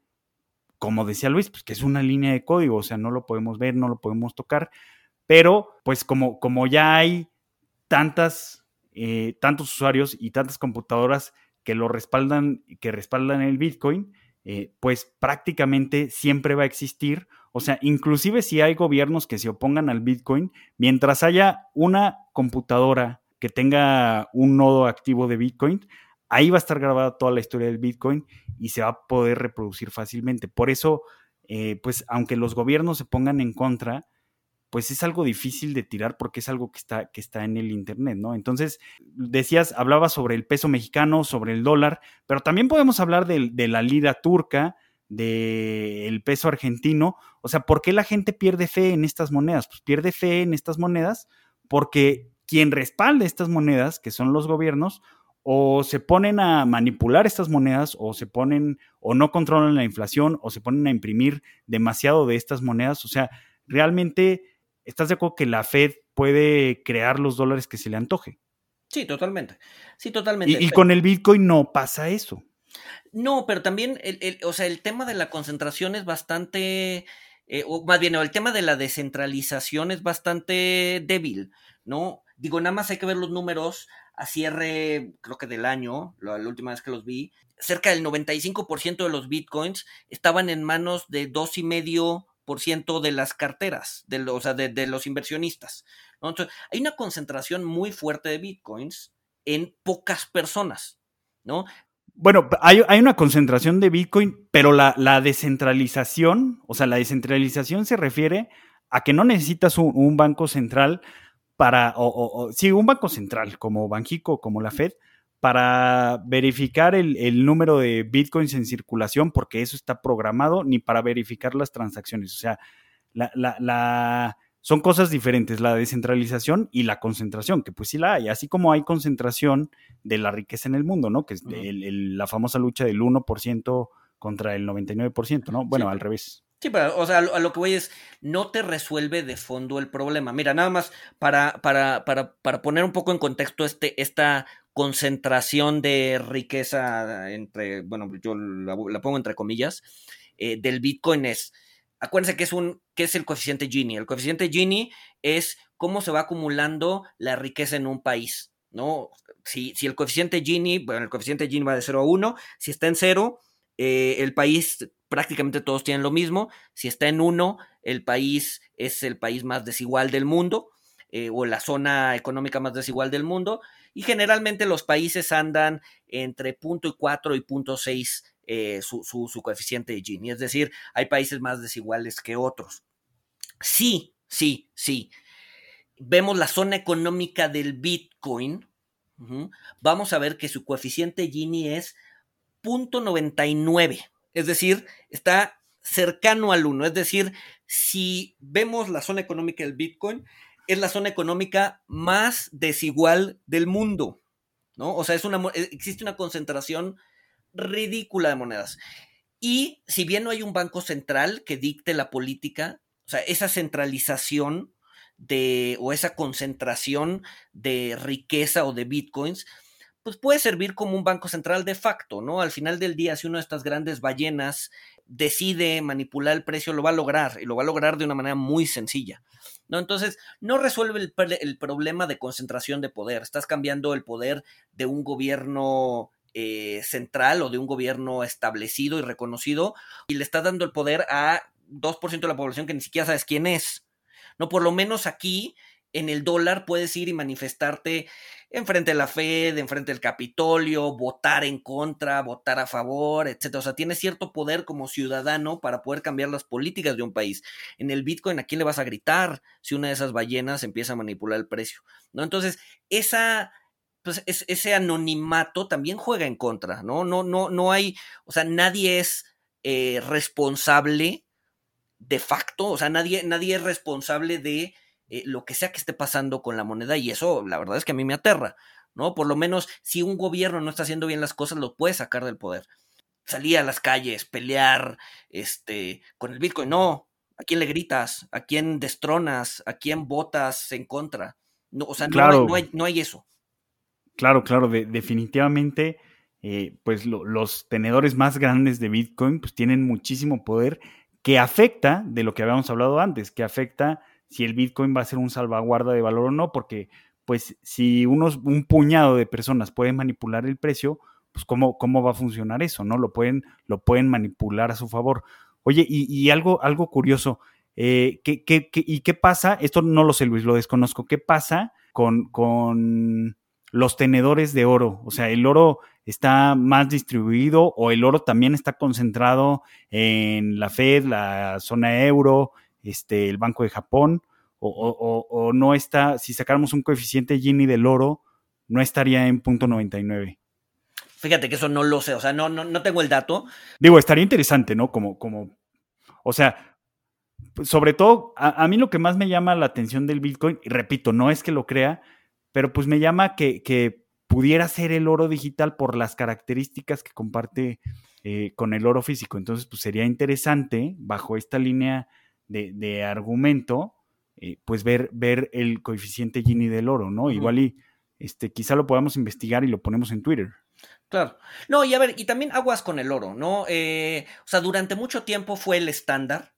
Speaker 1: como decía Luis, pues que es una línea de código, o sea, no lo podemos ver, no lo podemos tocar, pero pues como, como ya hay tantas, eh, tantos usuarios y tantas computadoras que lo respaldan, que respaldan el Bitcoin, eh, pues prácticamente siempre va a existir. O sea, inclusive si hay gobiernos que se opongan al Bitcoin, mientras haya una computadora que tenga un nodo activo de Bitcoin, ahí va a estar grabada toda la historia del Bitcoin y se va a poder reproducir fácilmente. Por eso, eh, pues aunque los gobiernos se pongan en contra, pues es algo difícil de tirar porque es algo que está, que está en el Internet, ¿no? Entonces, decías, hablabas sobre el peso mexicano, sobre el dólar, pero también podemos hablar de, la lira turca, del peso argentino. O sea, ¿por qué la gente pierde fe en estas monedas? Pues pierde fe en estas monedas porque quien respalda estas monedas, que son los gobiernos, o se ponen a manipular estas monedas, o se ponen, o no controlan la inflación, o se ponen a imprimir demasiado de estas monedas. O sea, realmente ¿estás de acuerdo que la Fed puede crear los dólares que se le antoje?
Speaker 2: Sí, totalmente. Sí, totalmente.
Speaker 1: Y, con el Bitcoin no pasa eso.
Speaker 2: No, pero también, el, o sea, el tema de la concentración es bastante, eh, o más bien, el tema de la descentralización es bastante débil, ¿no? Digo, nada más hay que ver los números a cierre, creo que del año, la, la última vez que los vi, cerca del 95% de los bitcoins estaban en manos de dos y medio ciento de las carteras, de, o sea, de, los inversionistas. Entonces, hay una concentración muy fuerte de bitcoins en pocas personas, ¿no?
Speaker 1: Bueno, hay, una concentración de Bitcoin, pero la, descentralización, o sea, la descentralización se refiere a que no necesitas un, banco central para, o, o, sí, un banco central como Banjico, como la Fed, para verificar el, número de bitcoins en circulación, porque eso está programado, ni para verificar las transacciones. O sea, la, son cosas diferentes, la descentralización y la concentración, que pues sí la hay, así como hay concentración de la riqueza en el mundo, ¿no? Que es la famosa lucha del 1% contra el 99%, ¿no? Bueno, al revés.
Speaker 2: Sí, pero, o sea, a lo que voy es, no te resuelve de fondo el problema. Mira, nada más para, para, para, para poner un poco en contexto este, esta concentración de riqueza entre, bueno, yo la, pongo entre comillas, eh, del Bitcoin es, acuérdense que es un, que es el coeficiente Gini. El coeficiente Gini es cómo se va acumulando la riqueza en un país, ¿no? Si, si el coeficiente Gini, bueno, el coeficiente Gini va de 0 a 1, si está en 0, eh, el país prácticamente todos tienen lo mismo, si está en 1, el país es el país más desigual del mundo, eh, o la zona económica más desigual del mundo, y generalmente los países andan entre 0.4 y 0.6 eh, su, su, coeficiente de Gini, es decir, hay países más desiguales que otros. Sí, sí, sí. Vemos la zona económica del Bitcoin, vamos a ver que su coeficiente Gini es 0.99, es decir, está cercano al 1, es decir, si vemos la zona económica del Bitcoin, es la zona económica más desigual del mundo, ¿no? O sea, es una, existe una concentración ridícula de monedas. Y si bien no hay un banco central que dicte la política, o sea, esa centralización de, o esa concentración de riqueza o de bitcoins, pues puede servir como un banco central de facto, ¿no? Al final del día, si una de estas grandes ballenas decide manipular el precio, lo va a lograr y lo va a lograr de una manera muy sencilla, ¿no? Entonces, no resuelve el, el problema de concentración de poder, estás cambiando el poder de un gobierno eh, central o de un gobierno establecido y reconocido y le estás dando el poder a 2% de la población que ni siquiera sabes quién es, ¿no? Por lo menos aquí en el dólar puedes ir y manifestarte enfrente de la Fed, enfrente del Capitolio, votar en contra, votar a favor, etcétera. O sea, tienes cierto poder como ciudadano para poder cambiar las políticas de un país. En el Bitcoin, ¿a quién le vas a gritar si una de esas ballenas empieza a manipular el precio? ¿No? Entonces, esa. Pues ese anonimato también juega en contra, ¿no? No, no, no hay, o sea, nadie es eh, responsable de facto, o sea, nadie, nadie es responsable de eh, lo que sea que esté pasando con la moneda y eso la verdad es que a mí me aterra, ¿no? Por lo menos si un gobierno no está haciendo bien las cosas, lo puede sacar del poder. Salir a las calles, pelear este, con el Bitcoin, no. ¿A quién le gritas? ¿A quién destronas? ¿A quién votas en contra? No, o sea, no, hay, no, hay, eso.
Speaker 1: Claro, claro, definitivamente, eh, pues los tenedores más grandes de Bitcoin pues tienen muchísimo poder que afecta, de lo que habíamos hablado antes, que afecta si el Bitcoin va a ser un salvaguarda de valor o no, porque pues si unos, un puñado de personas pueden manipular el precio, pues cómo, cómo va a funcionar eso, ¿no? Lo pueden, lo pueden manipular a su favor. Oye, y, algo, algo curioso, eh, ¿qué, y qué pasa? Esto no lo sé, Luis, lo desconozco. ¿Qué pasa con, con los tenedores de oro? O sea, ¿el oro está más distribuido o el oro también está concentrado en la Fed, la zona euro, este, el Banco de Japón, o, no está, si sacáramos un coeficiente Gini del oro, no estaría en punto 99.
Speaker 2: Fíjate que eso no lo sé, o sea, no, no, no tengo el dato.
Speaker 1: Digo, estaría interesante, ¿no? Como, como, o sea, sobre todo, a, mí lo que más me llama la atención del Bitcoin, y repito, no es que lo crea, pero pues me llama que, que pudiera ser el oro digital por las características que comparte eh, con el oro físico. Entonces, pues sería interesante, bajo esta línea de, argumento, eh, pues ver, ver el coeficiente Gini del oro, ¿no? Igual y este, quizá lo podamos investigar y lo ponemos en Twitter.
Speaker 2: Claro. No, y a ver, y también aguas con el oro, ¿no? Eh, o sea, durante mucho tiempo fue el estándar.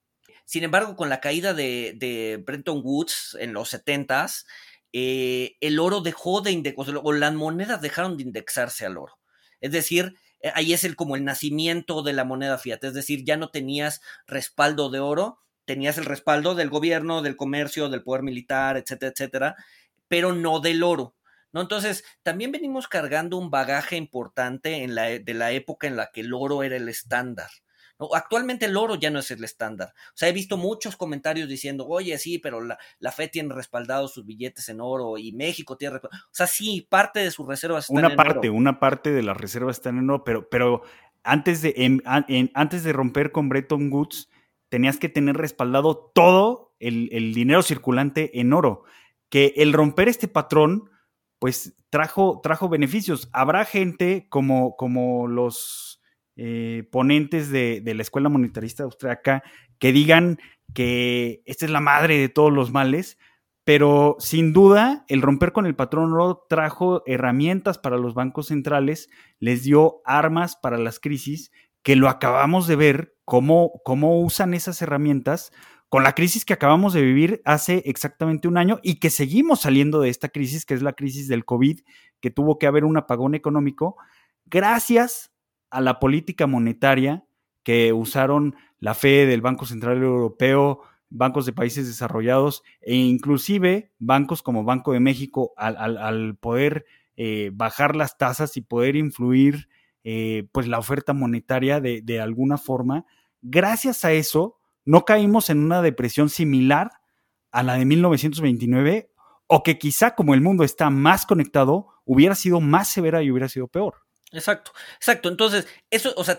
Speaker 2: Sin embargo, con la caída de, de Bretton Woods en los 70s, eh, el oro dejó de indexarse, o las monedas dejaron de indexarse al oro. Es decir, ahí es el como el nacimiento de la moneda fiat, es decir, ya no tenías respaldo de oro, tenías el respaldo del gobierno, del comercio, del poder militar, etcétera, etcétera, pero no del oro. ¿No? Entonces, también venimos cargando un bagaje importante en la, de la época en la que el oro era el estándar. ¿no? Actualmente el oro ya no es el estándar. O sea, he visto muchos comentarios diciendo, oye, sí, pero la, la FED tiene respaldados sus billetes en oro y México tiene O sea, sí, parte de sus reservas
Speaker 1: están una parte, Una parte de las reservas están en oro, pero, pero antes, de, antes de romper con Bretton Woods, tenías que tener respaldado todo el, dinero circulante en oro. Que el romper este patrón, pues trajo, trajo beneficios. Habrá gente como, como los eh, ponentes de, la Escuela Monetarista Austriaca que digan que esta es la madre de todos los males, pero sin duda el romper con el patrón oro trajo herramientas para los bancos centrales, les dio armas para las crisis que lo acabamos de ver, cómo, cómo usan esas herramientas con la crisis que acabamos de vivir hace exactamente un año y que seguimos saliendo de esta crisis, que es la crisis del COVID, que tuvo que haber un apagón económico, gracias a la política monetaria que usaron la Fed, el Banco Central Europeo, bancos de países desarrollados e inclusive bancos como Banco de México al, poder eh, bajar las tasas y poder influir eh, pues la oferta monetaria de, de alguna forma. Gracias a eso, no caímos en una depresión similar a la de 1929 o que quizá como el mundo está más conectado, hubiera sido más severa y hubiera sido peor.
Speaker 2: Exacto, exacto. Entonces, eso, o sea,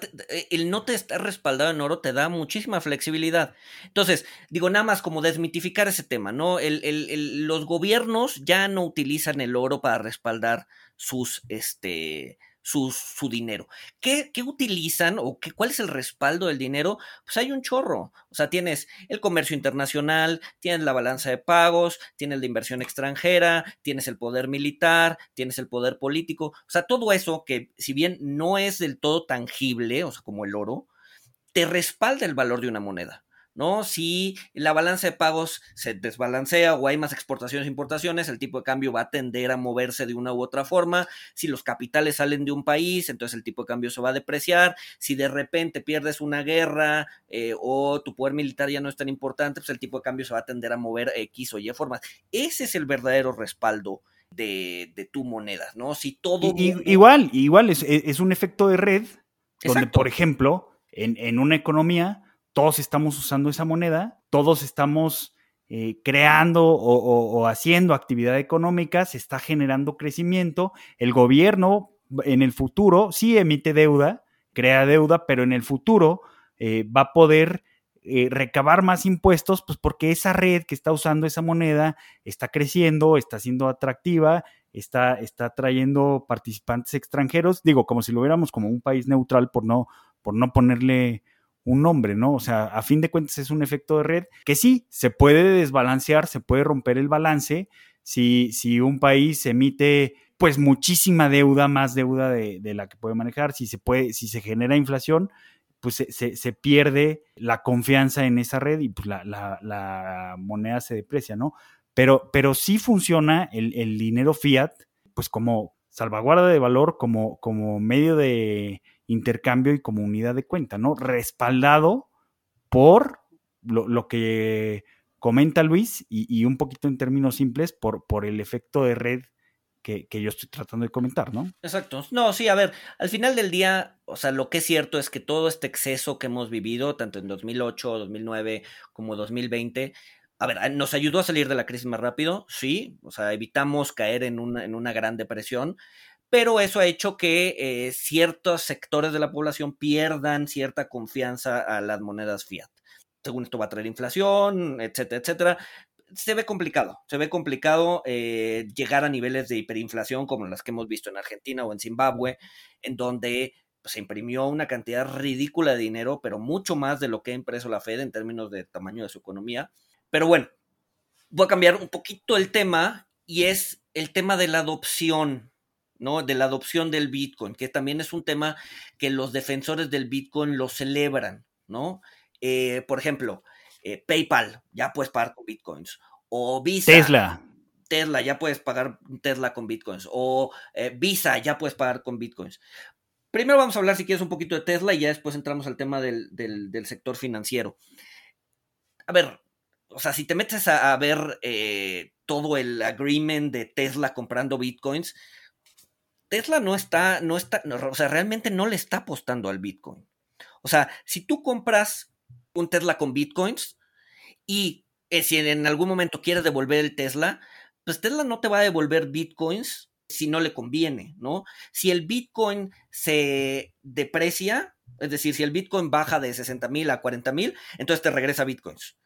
Speaker 2: el no te estar respaldado en oro te da muchísima flexibilidad. Entonces, digo, nada más como desmitificar ese tema, ¿no? El, el, los gobiernos ya no utilizan el oro para respaldar sus, este, su, su dinero. ¿Qué, ¿Qué, utilizan o qué, cuál es el respaldo del dinero? Pues hay un chorro. O sea, tienes el comercio internacional, tienes la balanza de pagos, tienes la inversión extranjera, tienes el poder militar, tienes el poder político. O sea, todo eso que si bien no es del todo tangible, o sea, como el oro, te respalda el valor de una moneda. ¿No? Si la balanza de pagos se desbalancea o hay más exportaciones e importaciones, el tipo de cambio va a tender a moverse de una u otra forma. Si los capitales salen de un país, entonces el tipo de cambio se va a depreciar. Si de repente pierdes una guerra eh, o tu poder militar ya no es tan importante, pues el tipo de cambio se va a tender a mover X o Y formas. Ese es el verdadero respaldo. De, tu moneda, ¿no? Si todo.
Speaker 1: igual, igual es, un efecto de red, donde, por ejemplo, en, en una economía, todos estamos usando esa moneda, todos estamos eh, creando o, haciendo actividad económica, se está generando crecimiento, el gobierno en el futuro sí emite deuda, crea deuda, pero en el futuro eh, va a poder eh, recabar más impuestos, pues porque esa red que está usando esa moneda está creciendo, está siendo atractiva, está, está trayendo participantes extranjeros, digo, como si lo viéramos como un país neutral por no, por no ponerle un nombre, ¿no? O sea, a fin de cuentas es un efecto de red que sí, se puede desbalancear, se puede romper el balance si, si un país emite pues muchísima deuda, más deuda de, la que puede manejar, si se puede, si se genera inflación, pues se, pierde la confianza en esa red y pues la, moneda se deprecia, ¿no? Pero, pero sí funciona el, el dinero fiat, pues como salvaguarda de valor, como, como medio de intercambio y como unidad de cuenta, ¿no? Respaldado por lo, que comenta Luis y, un poquito en términos simples por, por el efecto de red que, yo estoy tratando de comentar, ¿no?
Speaker 2: Exacto. No, sí, a ver, al final del día, o sea, lo que es cierto es que todo este exceso que hemos vivido, tanto en 2008, 2009 como 2020, a ver, nos ayudó a salir de la crisis más rápido, sí, o sea, evitamos caer en una, en una gran depresión, pero eso ha hecho que eh, ciertos sectores de la población pierdan cierta confianza a las monedas fiat. Según esto va a traer inflación, etcétera, etcétera. Se ve complicado, se ve complicado eh, llegar a niveles de hiperinflación como las que hemos visto en Argentina o en Zimbabue, en donde pues, se imprimió una cantidad ridícula de dinero, pero mucho más de lo que ha impreso la Fed en términos de tamaño de su economía. Pero bueno, voy a cambiar un poquito el tema y es el tema de la adopción ¿no? De la adopción del Bitcoin, que también es un tema que los defensores del Bitcoin lo celebran, ¿no? Eh, por ejemplo, eh, PayPal, ya puedes pagar con Bitcoins. O Visa.
Speaker 1: Tesla.
Speaker 2: Tesla, ya puedes pagar Tesla con Bitcoins. O eh, Visa, ya puedes pagar con Bitcoins. Primero vamos a hablar, si quieres, un poquito de Tesla y ya después entramos al tema del, sector financiero. A ver, o sea, si te metes a, a ver todo el agreement de Tesla comprando Bitcoins, Tesla no está, no está, o sea, realmente no le está apostando al Bitcoin. O sea, si tú compras un Tesla con Bitcoins y eh, si en algún momento quieres devolver el Tesla, pues Tesla no te va a devolver Bitcoins si no le conviene, ¿no? Si el Bitcoin se deprecia, es decir, si el Bitcoin baja de 60 mil a 40 mil, entonces te regresa Bitcoins.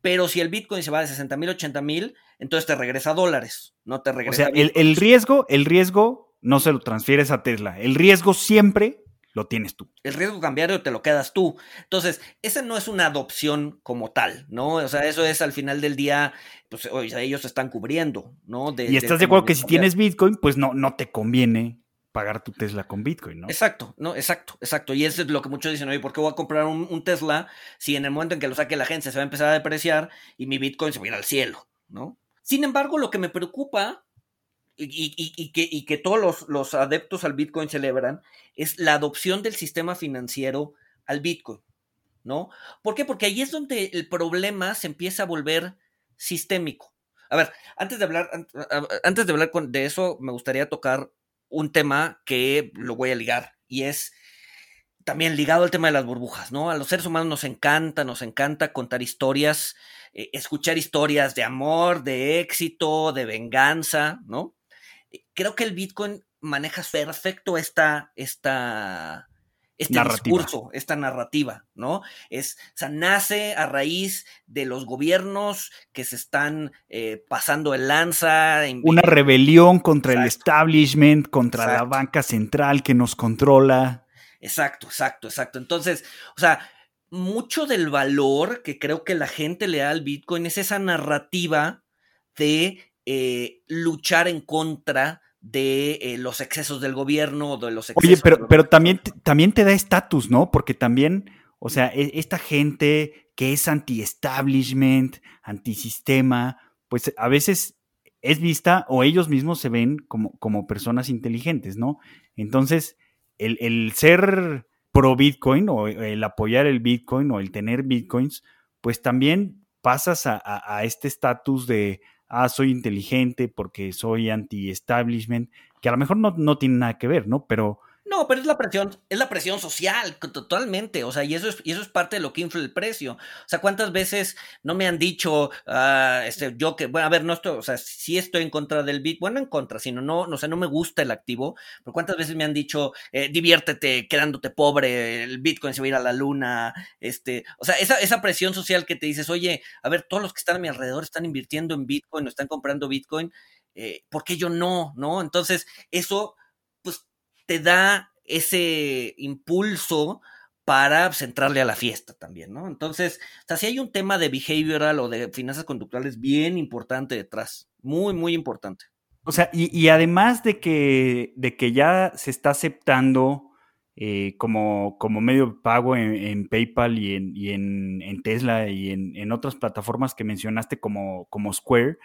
Speaker 2: Pero si el Bitcoin se va de 60 mil a 80 mil, entonces te regresa dólares, no te regresa.
Speaker 1: O sea, el, el, riesgo, el riesgo no se lo transfieres a Tesla. El riesgo siempre lo tienes tú.
Speaker 2: El riesgo cambiario te lo quedas tú. Entonces, esa no es una adopción como tal, ¿no? O sea, eso es al final del día, pues ellos se están cubriendo, ¿no?
Speaker 1: y estás de acuerdo que si tienes Bitcoin, pues no, no te conviene pagar tu Tesla con Bitcoin, ¿no?
Speaker 2: Exacto, no, exacto, exacto. Y eso es lo que muchos dicen, oye, ¿por qué voy a comprar un, un Tesla si en el momento en que lo saque la agencia se va a empezar a depreciar y mi Bitcoin se va a ir al cielo, ¿no? Sin embargo, lo que me preocupa y, que, todos los, adeptos al Bitcoin celebran, es la adopción del sistema financiero al Bitcoin. ¿no? ¿Por qué? Porque ahí es donde el problema se empieza a volver sistémico. A ver, antes de hablar, antes de hablar de eso, me gustaría tocar un tema que lo voy a ligar y es también ligado al tema de las burbujas, ¿no? A los seres humanos nos encanta, nos encanta contar historias, eh, escuchar historias de amor, de éxito, de venganza, ¿no? Creo que el Bitcoin maneja perfecto esta, esta, este discurso, esta narrativa, ¿no? Es, o sea, nace a raíz de los gobiernos que se están eh, pasando el lanza.
Speaker 1: Una rebelión contra el establishment, contra la banca central que nos controla.
Speaker 2: Exacto, exacto, exacto. Entonces, o sea, mucho del valor que creo que la gente le da al Bitcoin es esa narrativa de eh, luchar en contra de eh, los excesos del gobierno, de los excesos
Speaker 1: Oye, pero, pero también, también te da estatus, ¿no? Porque también, o sea, e, esta gente que es anti-establishment, anti-sistema, pues a veces es vista o ellos mismos se ven como, como personas inteligentes, ¿no? Entonces, el, ser pro Bitcoin o el apoyar el Bitcoin o el tener Bitcoins, pues también pasas a, este estatus de, ah, soy inteligente porque soy anti-establishment, que a lo mejor no, no tiene nada que ver, ¿no? Pero
Speaker 2: no, pero es la presión, es la presión social, totalmente. O sea, y eso es, y eso es parte de lo que infla el precio. O sea, ¿cuántas veces no me han dicho, uh, este, yo que, bueno, a ver, no estoy, o sea, sí estoy en contra del Bitcoin, bueno, en contra, sino no, no, o sea, no me gusta el activo, pero cuántas veces me han dicho, eh, diviértete quedándote pobre, el Bitcoin se va a ir a la luna, este, o sea, esa, esa presión social que te dices, oye, a ver, todos los que están a mi alrededor están invirtiendo en Bitcoin o están comprando Bitcoin, eh, ¿por qué yo no? ¿No? Entonces, eso te da ese impulso para centrarle a la fiesta también, ¿no? Entonces, o sea, si hay un tema de behavioral o de finanzas conductuales bien importante detrás, muy, muy importante.
Speaker 1: O sea, y, además de que, de que ya se está aceptando eh, como, como medio de pago en, PayPal y, en, en, Tesla y en, otras plataformas que mencionaste como, como Square,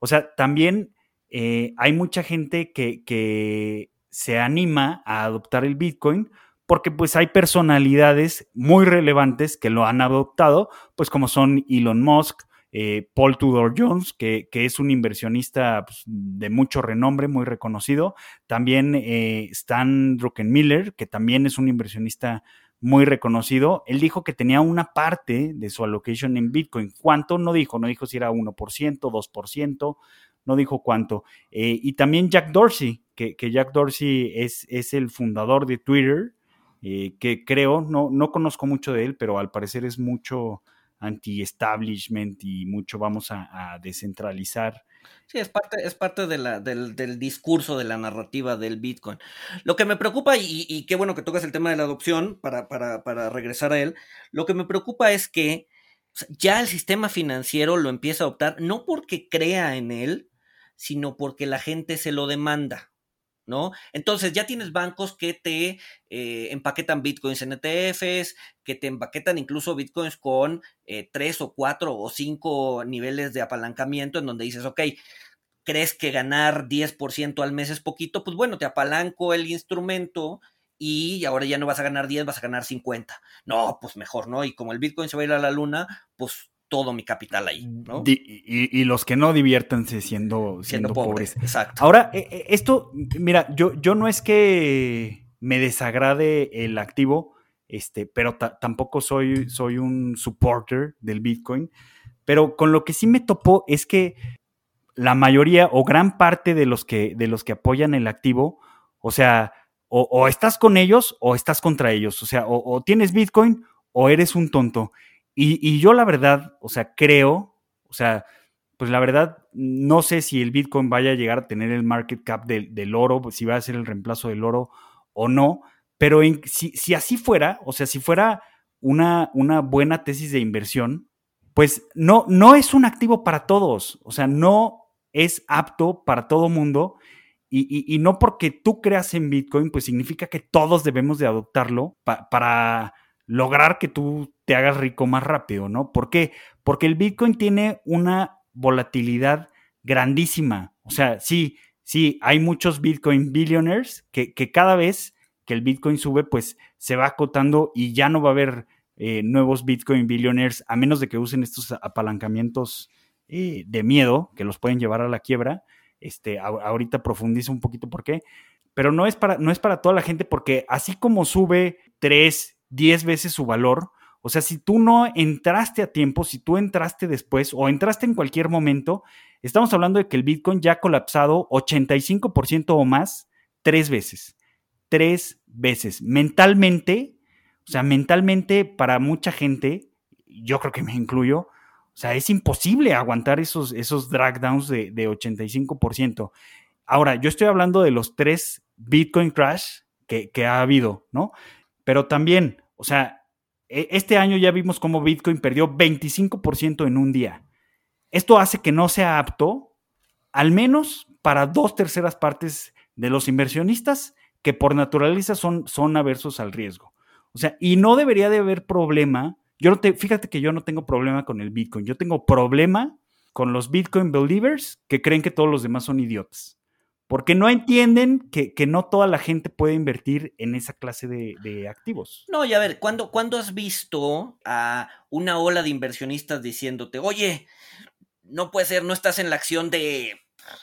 Speaker 1: o sea, también eh, hay mucha gente que se anima a adoptar el Bitcoin porque pues hay personalidades muy relevantes que lo han adoptado, pues como son Elon Musk, eh, Paul Tudor Jones, que, es un inversionista pues, de mucho renombre, muy reconocido. También eh, Stan Druckenmiller, que también es un inversionista muy reconocido. Él dijo que tenía una parte de su allocation en Bitcoin. ¿Cuánto? No dijo, no dijo si era 1%, 2%, no dijo cuánto. Eh, y también Jack Dorsey, que, Jack Dorsey es, es, el fundador de Twitter, eh, que creo, no, no conozco mucho de él, pero al parecer es mucho anti-establishment y mucho vamos a, descentralizar.
Speaker 2: Sí, es parte, es parte de la, del, discurso, de la narrativa del Bitcoin. Lo que me preocupa, y, qué bueno que tocas el tema de la adopción para, para, para regresar a él, lo que me preocupa es que ya el sistema financiero lo empieza a adoptar, no porque crea en él, sino porque la gente se lo demanda. ¿No? Entonces ya tienes bancos que te eh, empaquetan bitcoins en ETFs, que te empaquetan incluso bitcoins con eh, tres o cuatro o cinco niveles de apalancamiento en donde dices, ok, ¿crees que ganar 10% al mes es poquito? Pues bueno, te apalanco el instrumento y ahora ya no vas a ganar 10, vas a ganar 50. No, pues mejor, ¿no? Y como el bitcoin se va a ir a la luna, pues todo mi capital ahí, ¿no?
Speaker 1: Y, los que no diviértanse siendo, siendo, pobres.
Speaker 2: Exacto.
Speaker 1: Ahora, eh, eh, esto, mira, yo, yo no es que me desagrade el activo, este, pero tampoco soy, soy un supporter del Bitcoin. Pero con lo que sí me topó es que la mayoría o gran parte de los que, de los que apoyan el activo, o sea, o, estás con ellos o estás contra ellos. O sea, o tienes Bitcoin o eres un tonto. Y, yo la verdad, o sea, creo, o sea, pues la verdad, no sé si el Bitcoin vaya a llegar a tener el market cap del, oro, si va a ser el reemplazo del oro o no, pero si, así fuera, o sea, si fuera una, una buena tesis de inversión, pues no, no es un activo para todos, o sea, no es apto para todo mundo. Y, no porque tú creas en Bitcoin, pues significa que todos debemos de adoptarlo para lograr que tú te hagas rico más rápido, ¿no? ¿Por qué? Porque el Bitcoin tiene una volatilidad grandísima. O sea, sí, sí, hay muchos Bitcoin billionaires que, cada vez que el Bitcoin sube, pues se va acotando y ya no va a haber eh, nuevos Bitcoin billionaires, a menos de que usen estos apalancamientos eh, de miedo que los pueden llevar a la quiebra. Este, ahorita profundizo un poquito por qué, pero no es, para, no es para toda la gente porque así como sube 3, 10 veces su valor, o sea, si tú no entraste a tiempo, si tú entraste después o entraste en cualquier momento, estamos hablando de que el Bitcoin ya ha colapsado 85% o más tres veces. Tres veces. Mentalmente, o sea, mentalmente para mucha gente, yo creo que me incluyo, o sea, es imposible aguantar esos, esos drag downs de, de 85%. Ahora, yo estoy hablando de los tres Bitcoin crash que, que ha habido, ¿no? Pero también, o sea, este año ya vimos cómo Bitcoin perdió 25% en un día. Esto hace que no sea apto, al menos para dos terceras partes de los inversionistas que por naturaleza son, son aversos al riesgo. O sea, y no debería de haber problema. Yo no te, fíjate que yo no tengo problema con el Bitcoin. Yo tengo problema con los Bitcoin believers que creen que todos los demás son idiotas porque no entienden que, no toda la gente puede invertir en esa clase de, activos.
Speaker 2: No, y a ver, ¿cuándo, has visto a una ola de inversionistas diciéndote, oye, no puede ser, no estás en la acción de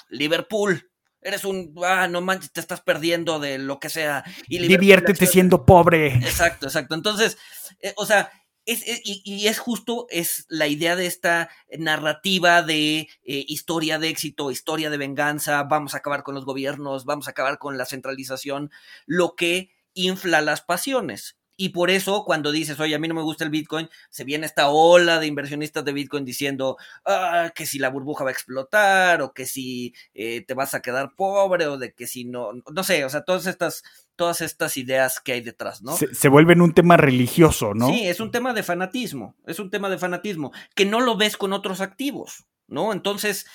Speaker 2: Liverpool? Eres un, ah, no manches, te estás perdiendo de lo que sea.
Speaker 1: Y Diviértete siendo pobre.
Speaker 2: Exacto, exacto. Entonces, eh, o sea, y, es justo, es la idea de esta narrativa de eh, historia de éxito, historia de venganza, vamos a acabar con los gobiernos, vamos a acabar con la centralización, lo que infla las pasiones. Y por eso, cuando dices, oye, a mí no me gusta el Bitcoin, se viene esta ola de inversionistas de Bitcoin diciendo ah, que si la burbuja va a explotar, o que si eh, te vas a quedar pobre, o de que si no, no sé, o sea, todas estas todas estas ideas que hay detrás, ¿no?
Speaker 1: Se, se, vuelven un tema religioso, ¿no?
Speaker 2: Sí, es un tema de fanatismo, es un tema de fanatismo, que no lo ves con otros activos, ¿no? Entonces,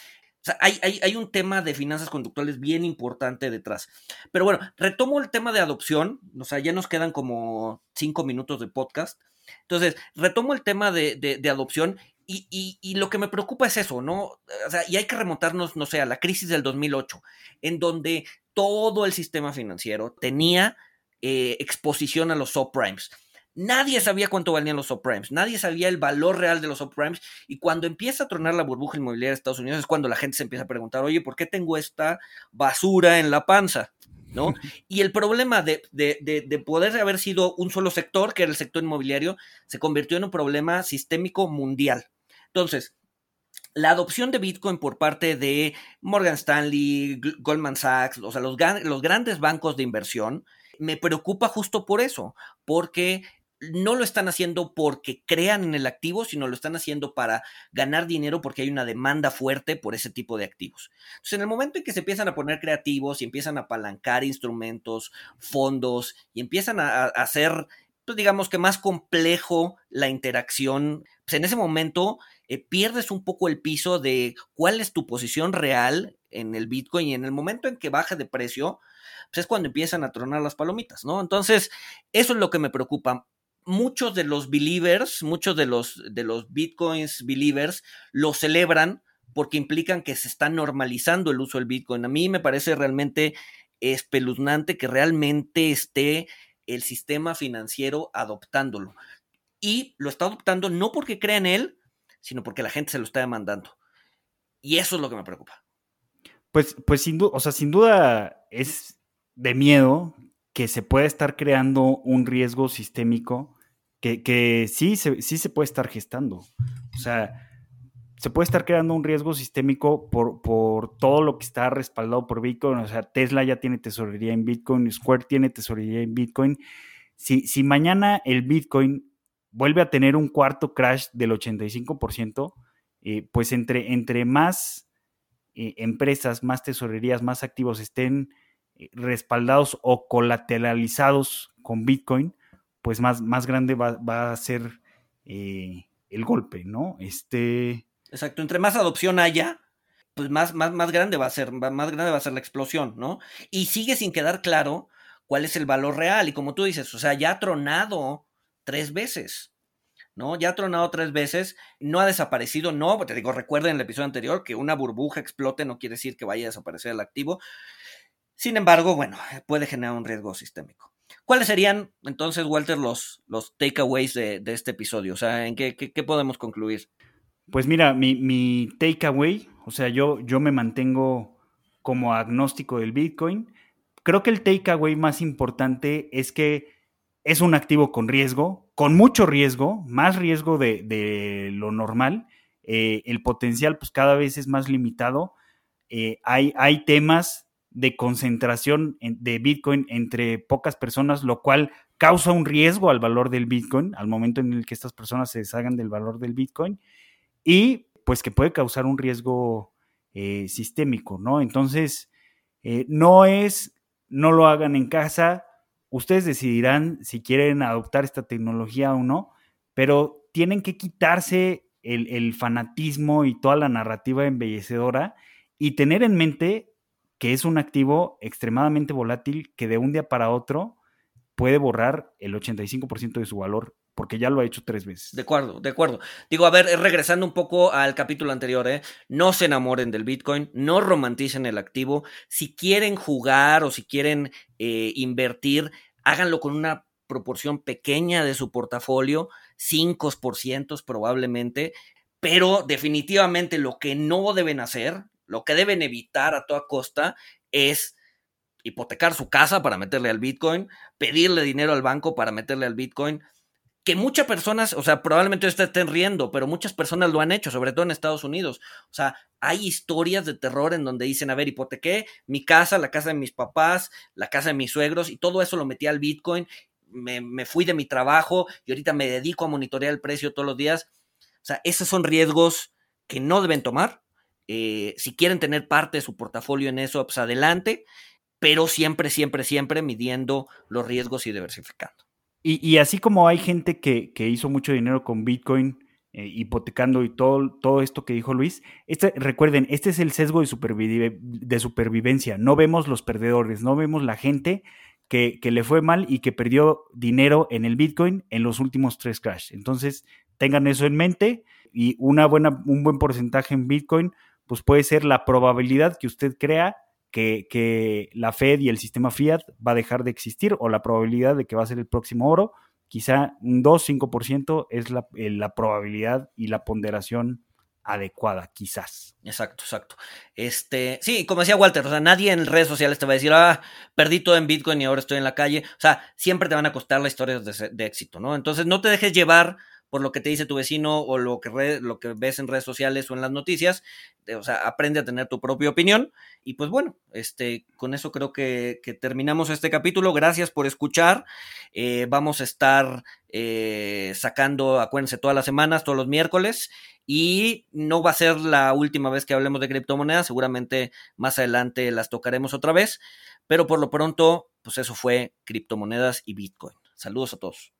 Speaker 2: hay, hay, hay, un tema de finanzas conductuales bien importante detrás. Pero bueno, retomo el tema de adopción, o sea, ya nos quedan como cinco minutos de podcast. Entonces, retomo el tema de, de, adopción y, y, y, lo que me preocupa es eso, ¿no? O sea, y hay que remontarnos, no sé, a la crisis del 2008, en donde todo el sistema financiero tenía eh, exposición a los subprimes. Nadie sabía cuánto valían los subprimes, nadie sabía el valor real de los subprimes y cuando empieza a tronar la burbuja inmobiliaria de Estados Unidos es cuando la gente se empieza a preguntar, oye, ¿por qué tengo esta basura en la panza? ¿No? Y el problema de, de, poder haber sido un solo sector, que era el sector inmobiliario, se convirtió en un problema sistémico mundial. Entonces, la adopción de Bitcoin por parte de Morgan Stanley, Goldman Sachs, o sea, los, los, grandes bancos de inversión, me preocupa justo por eso, porque no lo están haciendo porque crean en el activo, sino lo están haciendo para ganar dinero porque hay una demanda fuerte por ese tipo de activos. Entonces, en el momento en que se empiezan a poner creativos y empiezan a apalancar instrumentos, fondos y empiezan a, hacer, pues digamos que más complejo la interacción, pues en ese momento eh, pierdes un poco el piso de cuál es tu posición real en el Bitcoin y en el momento en que baje de precio, pues es cuando empiezan a tronar las palomitas, ¿no? Entonces, eso es lo que me preocupa muchos de los believers, muchos de los, de los bitcoins believers lo celebran porque implican que se está normalizando el uso del bitcoin. A mí me parece realmente espeluznante que realmente esté el sistema financiero adoptándolo. Y lo está adoptando no porque crea en él, sino porque la gente se lo está demandando. Y eso es lo que me preocupa.
Speaker 1: Pues, pues sin o sea, sin duda es de miedo que se pueda estar creando un riesgo sistémico que, sí, se, sí se puede estar gestando. O sea, se puede estar creando un riesgo sistémico por, por todo lo que está respaldado por Bitcoin. O sea, Tesla ya tiene tesorería en Bitcoin, Square tiene tesorería en Bitcoin. Si, si mañana el Bitcoin vuelve a tener un cuarto crash del 85%, eh, pues entre, entre más eh, empresas, más tesorerías, más activos estén eh, respaldados o colateralizados con Bitcoin, pues más, más grande va, a ser eh, el golpe, ¿no? Este.
Speaker 2: Exacto, entre más adopción haya, pues más, más, más grande va a ser, más grande va a ser la explosión, ¿no? Y sigue sin quedar claro cuál es el valor real. Y como tú dices, o sea, ya ha tronado tres veces. ¿no? Ya ha tronado tres veces, no ha desaparecido, no, te digo, recuerden el episodio anterior que una burbuja explote no quiere decir que vaya a desaparecer el activo. Sin embargo, bueno, puede generar un riesgo sistémico. ¿Cuáles serían entonces, Walter, los, los takeaways de, este episodio? O sea, ¿en qué, podemos concluir?
Speaker 1: Pues mira, mi, mi takeaway, o sea, yo, yo me mantengo como agnóstico del Bitcoin. Creo que el takeaway más importante es que es un activo con riesgo, con mucho riesgo, más riesgo de, lo normal. Eh, el potencial pues cada vez es más limitado. Eh, hay, hay temas de concentración de Bitcoin entre pocas personas, lo cual causa un riesgo al valor del Bitcoin al momento en el que estas personas se deshagan del valor del Bitcoin y pues que puede causar un riesgo eh, sistémico, ¿no? Entonces, eh, no es, no lo hagan en casa, ustedes decidirán si quieren adoptar esta tecnología o no, pero tienen que quitarse el, el fanatismo y toda la narrativa embellecedora y tener en mente que es un activo extremadamente volátil que de un día para otro puede borrar el 85% de su valor porque ya lo ha hecho tres veces.
Speaker 2: De acuerdo, de acuerdo. Digo, a ver, eh, regresando un poco al capítulo anterior, ¿eh? no se enamoren del Bitcoin, no romanticen el activo. Si quieren jugar o si quieren eh, invertir, háganlo con una proporción pequeña de su portafolio, 5% probablemente, pero definitivamente lo que no deben hacer, lo que deben evitar a toda costa es hipotecar su casa para meterle al Bitcoin, pedirle dinero al banco para meterle al Bitcoin, que muchas personas, o sea, probablemente estén riendo, pero muchas personas lo han hecho, sobre todo en Estados Unidos. O sea, hay historias de terror en donde dicen, a ver, hipotequé mi casa, la casa de mis papás, la casa de mis suegros, y todo eso lo metí al Bitcoin, me, me fui de mi trabajo y ahorita me dedico a monitorear el precio todos los días. O sea, esos son riesgos que no deben tomar eh, si quieren tener parte de su portafolio en eso, pues adelante, pero siempre, siempre, siempre midiendo los riesgos y diversificando.
Speaker 1: Y, así como hay gente que, hizo mucho dinero con Bitcoin, eh, hipotecando y todo, todo esto que dijo Luis, este, recuerden, este es el sesgo de, de supervivencia. No vemos los perdedores, no vemos la gente que, que, le fue mal y que perdió dinero en el Bitcoin en los últimos tres crash. Entonces, tengan eso en mente y una buena, un buen porcentaje en Bitcoin pues puede ser la probabilidad que usted crea que, la Fed y el sistema fiat va a dejar de existir o la probabilidad de que va a ser el próximo oro. Quizá un 2-5% es la, eh, la probabilidad y la ponderación adecuada, quizás.
Speaker 2: Exacto, exacto. Este, sí, como decía Walter, o sea, nadie en redes sociales te va a decir, ah, perdí todo en Bitcoin y ahora estoy en la calle. O sea, siempre te van a costar las historias de, de éxito, ¿no? Entonces, no te dejes llevar por lo que te dice tu vecino o lo que, lo que ves en redes sociales o en las noticias. O sea, aprende a tener tu propia opinión. Y pues bueno, este, con eso creo que, terminamos este capítulo. Gracias por escuchar. Eh, vamos a estar eh, sacando, acuérdense, todas las semanas, todos los miércoles. Y no va a ser la última vez que hablemos de criptomonedas. Seguramente más adelante las tocaremos otra vez. Pero por lo pronto, pues eso fue criptomonedas y Bitcoin. Saludos a todos.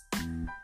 Speaker 4: you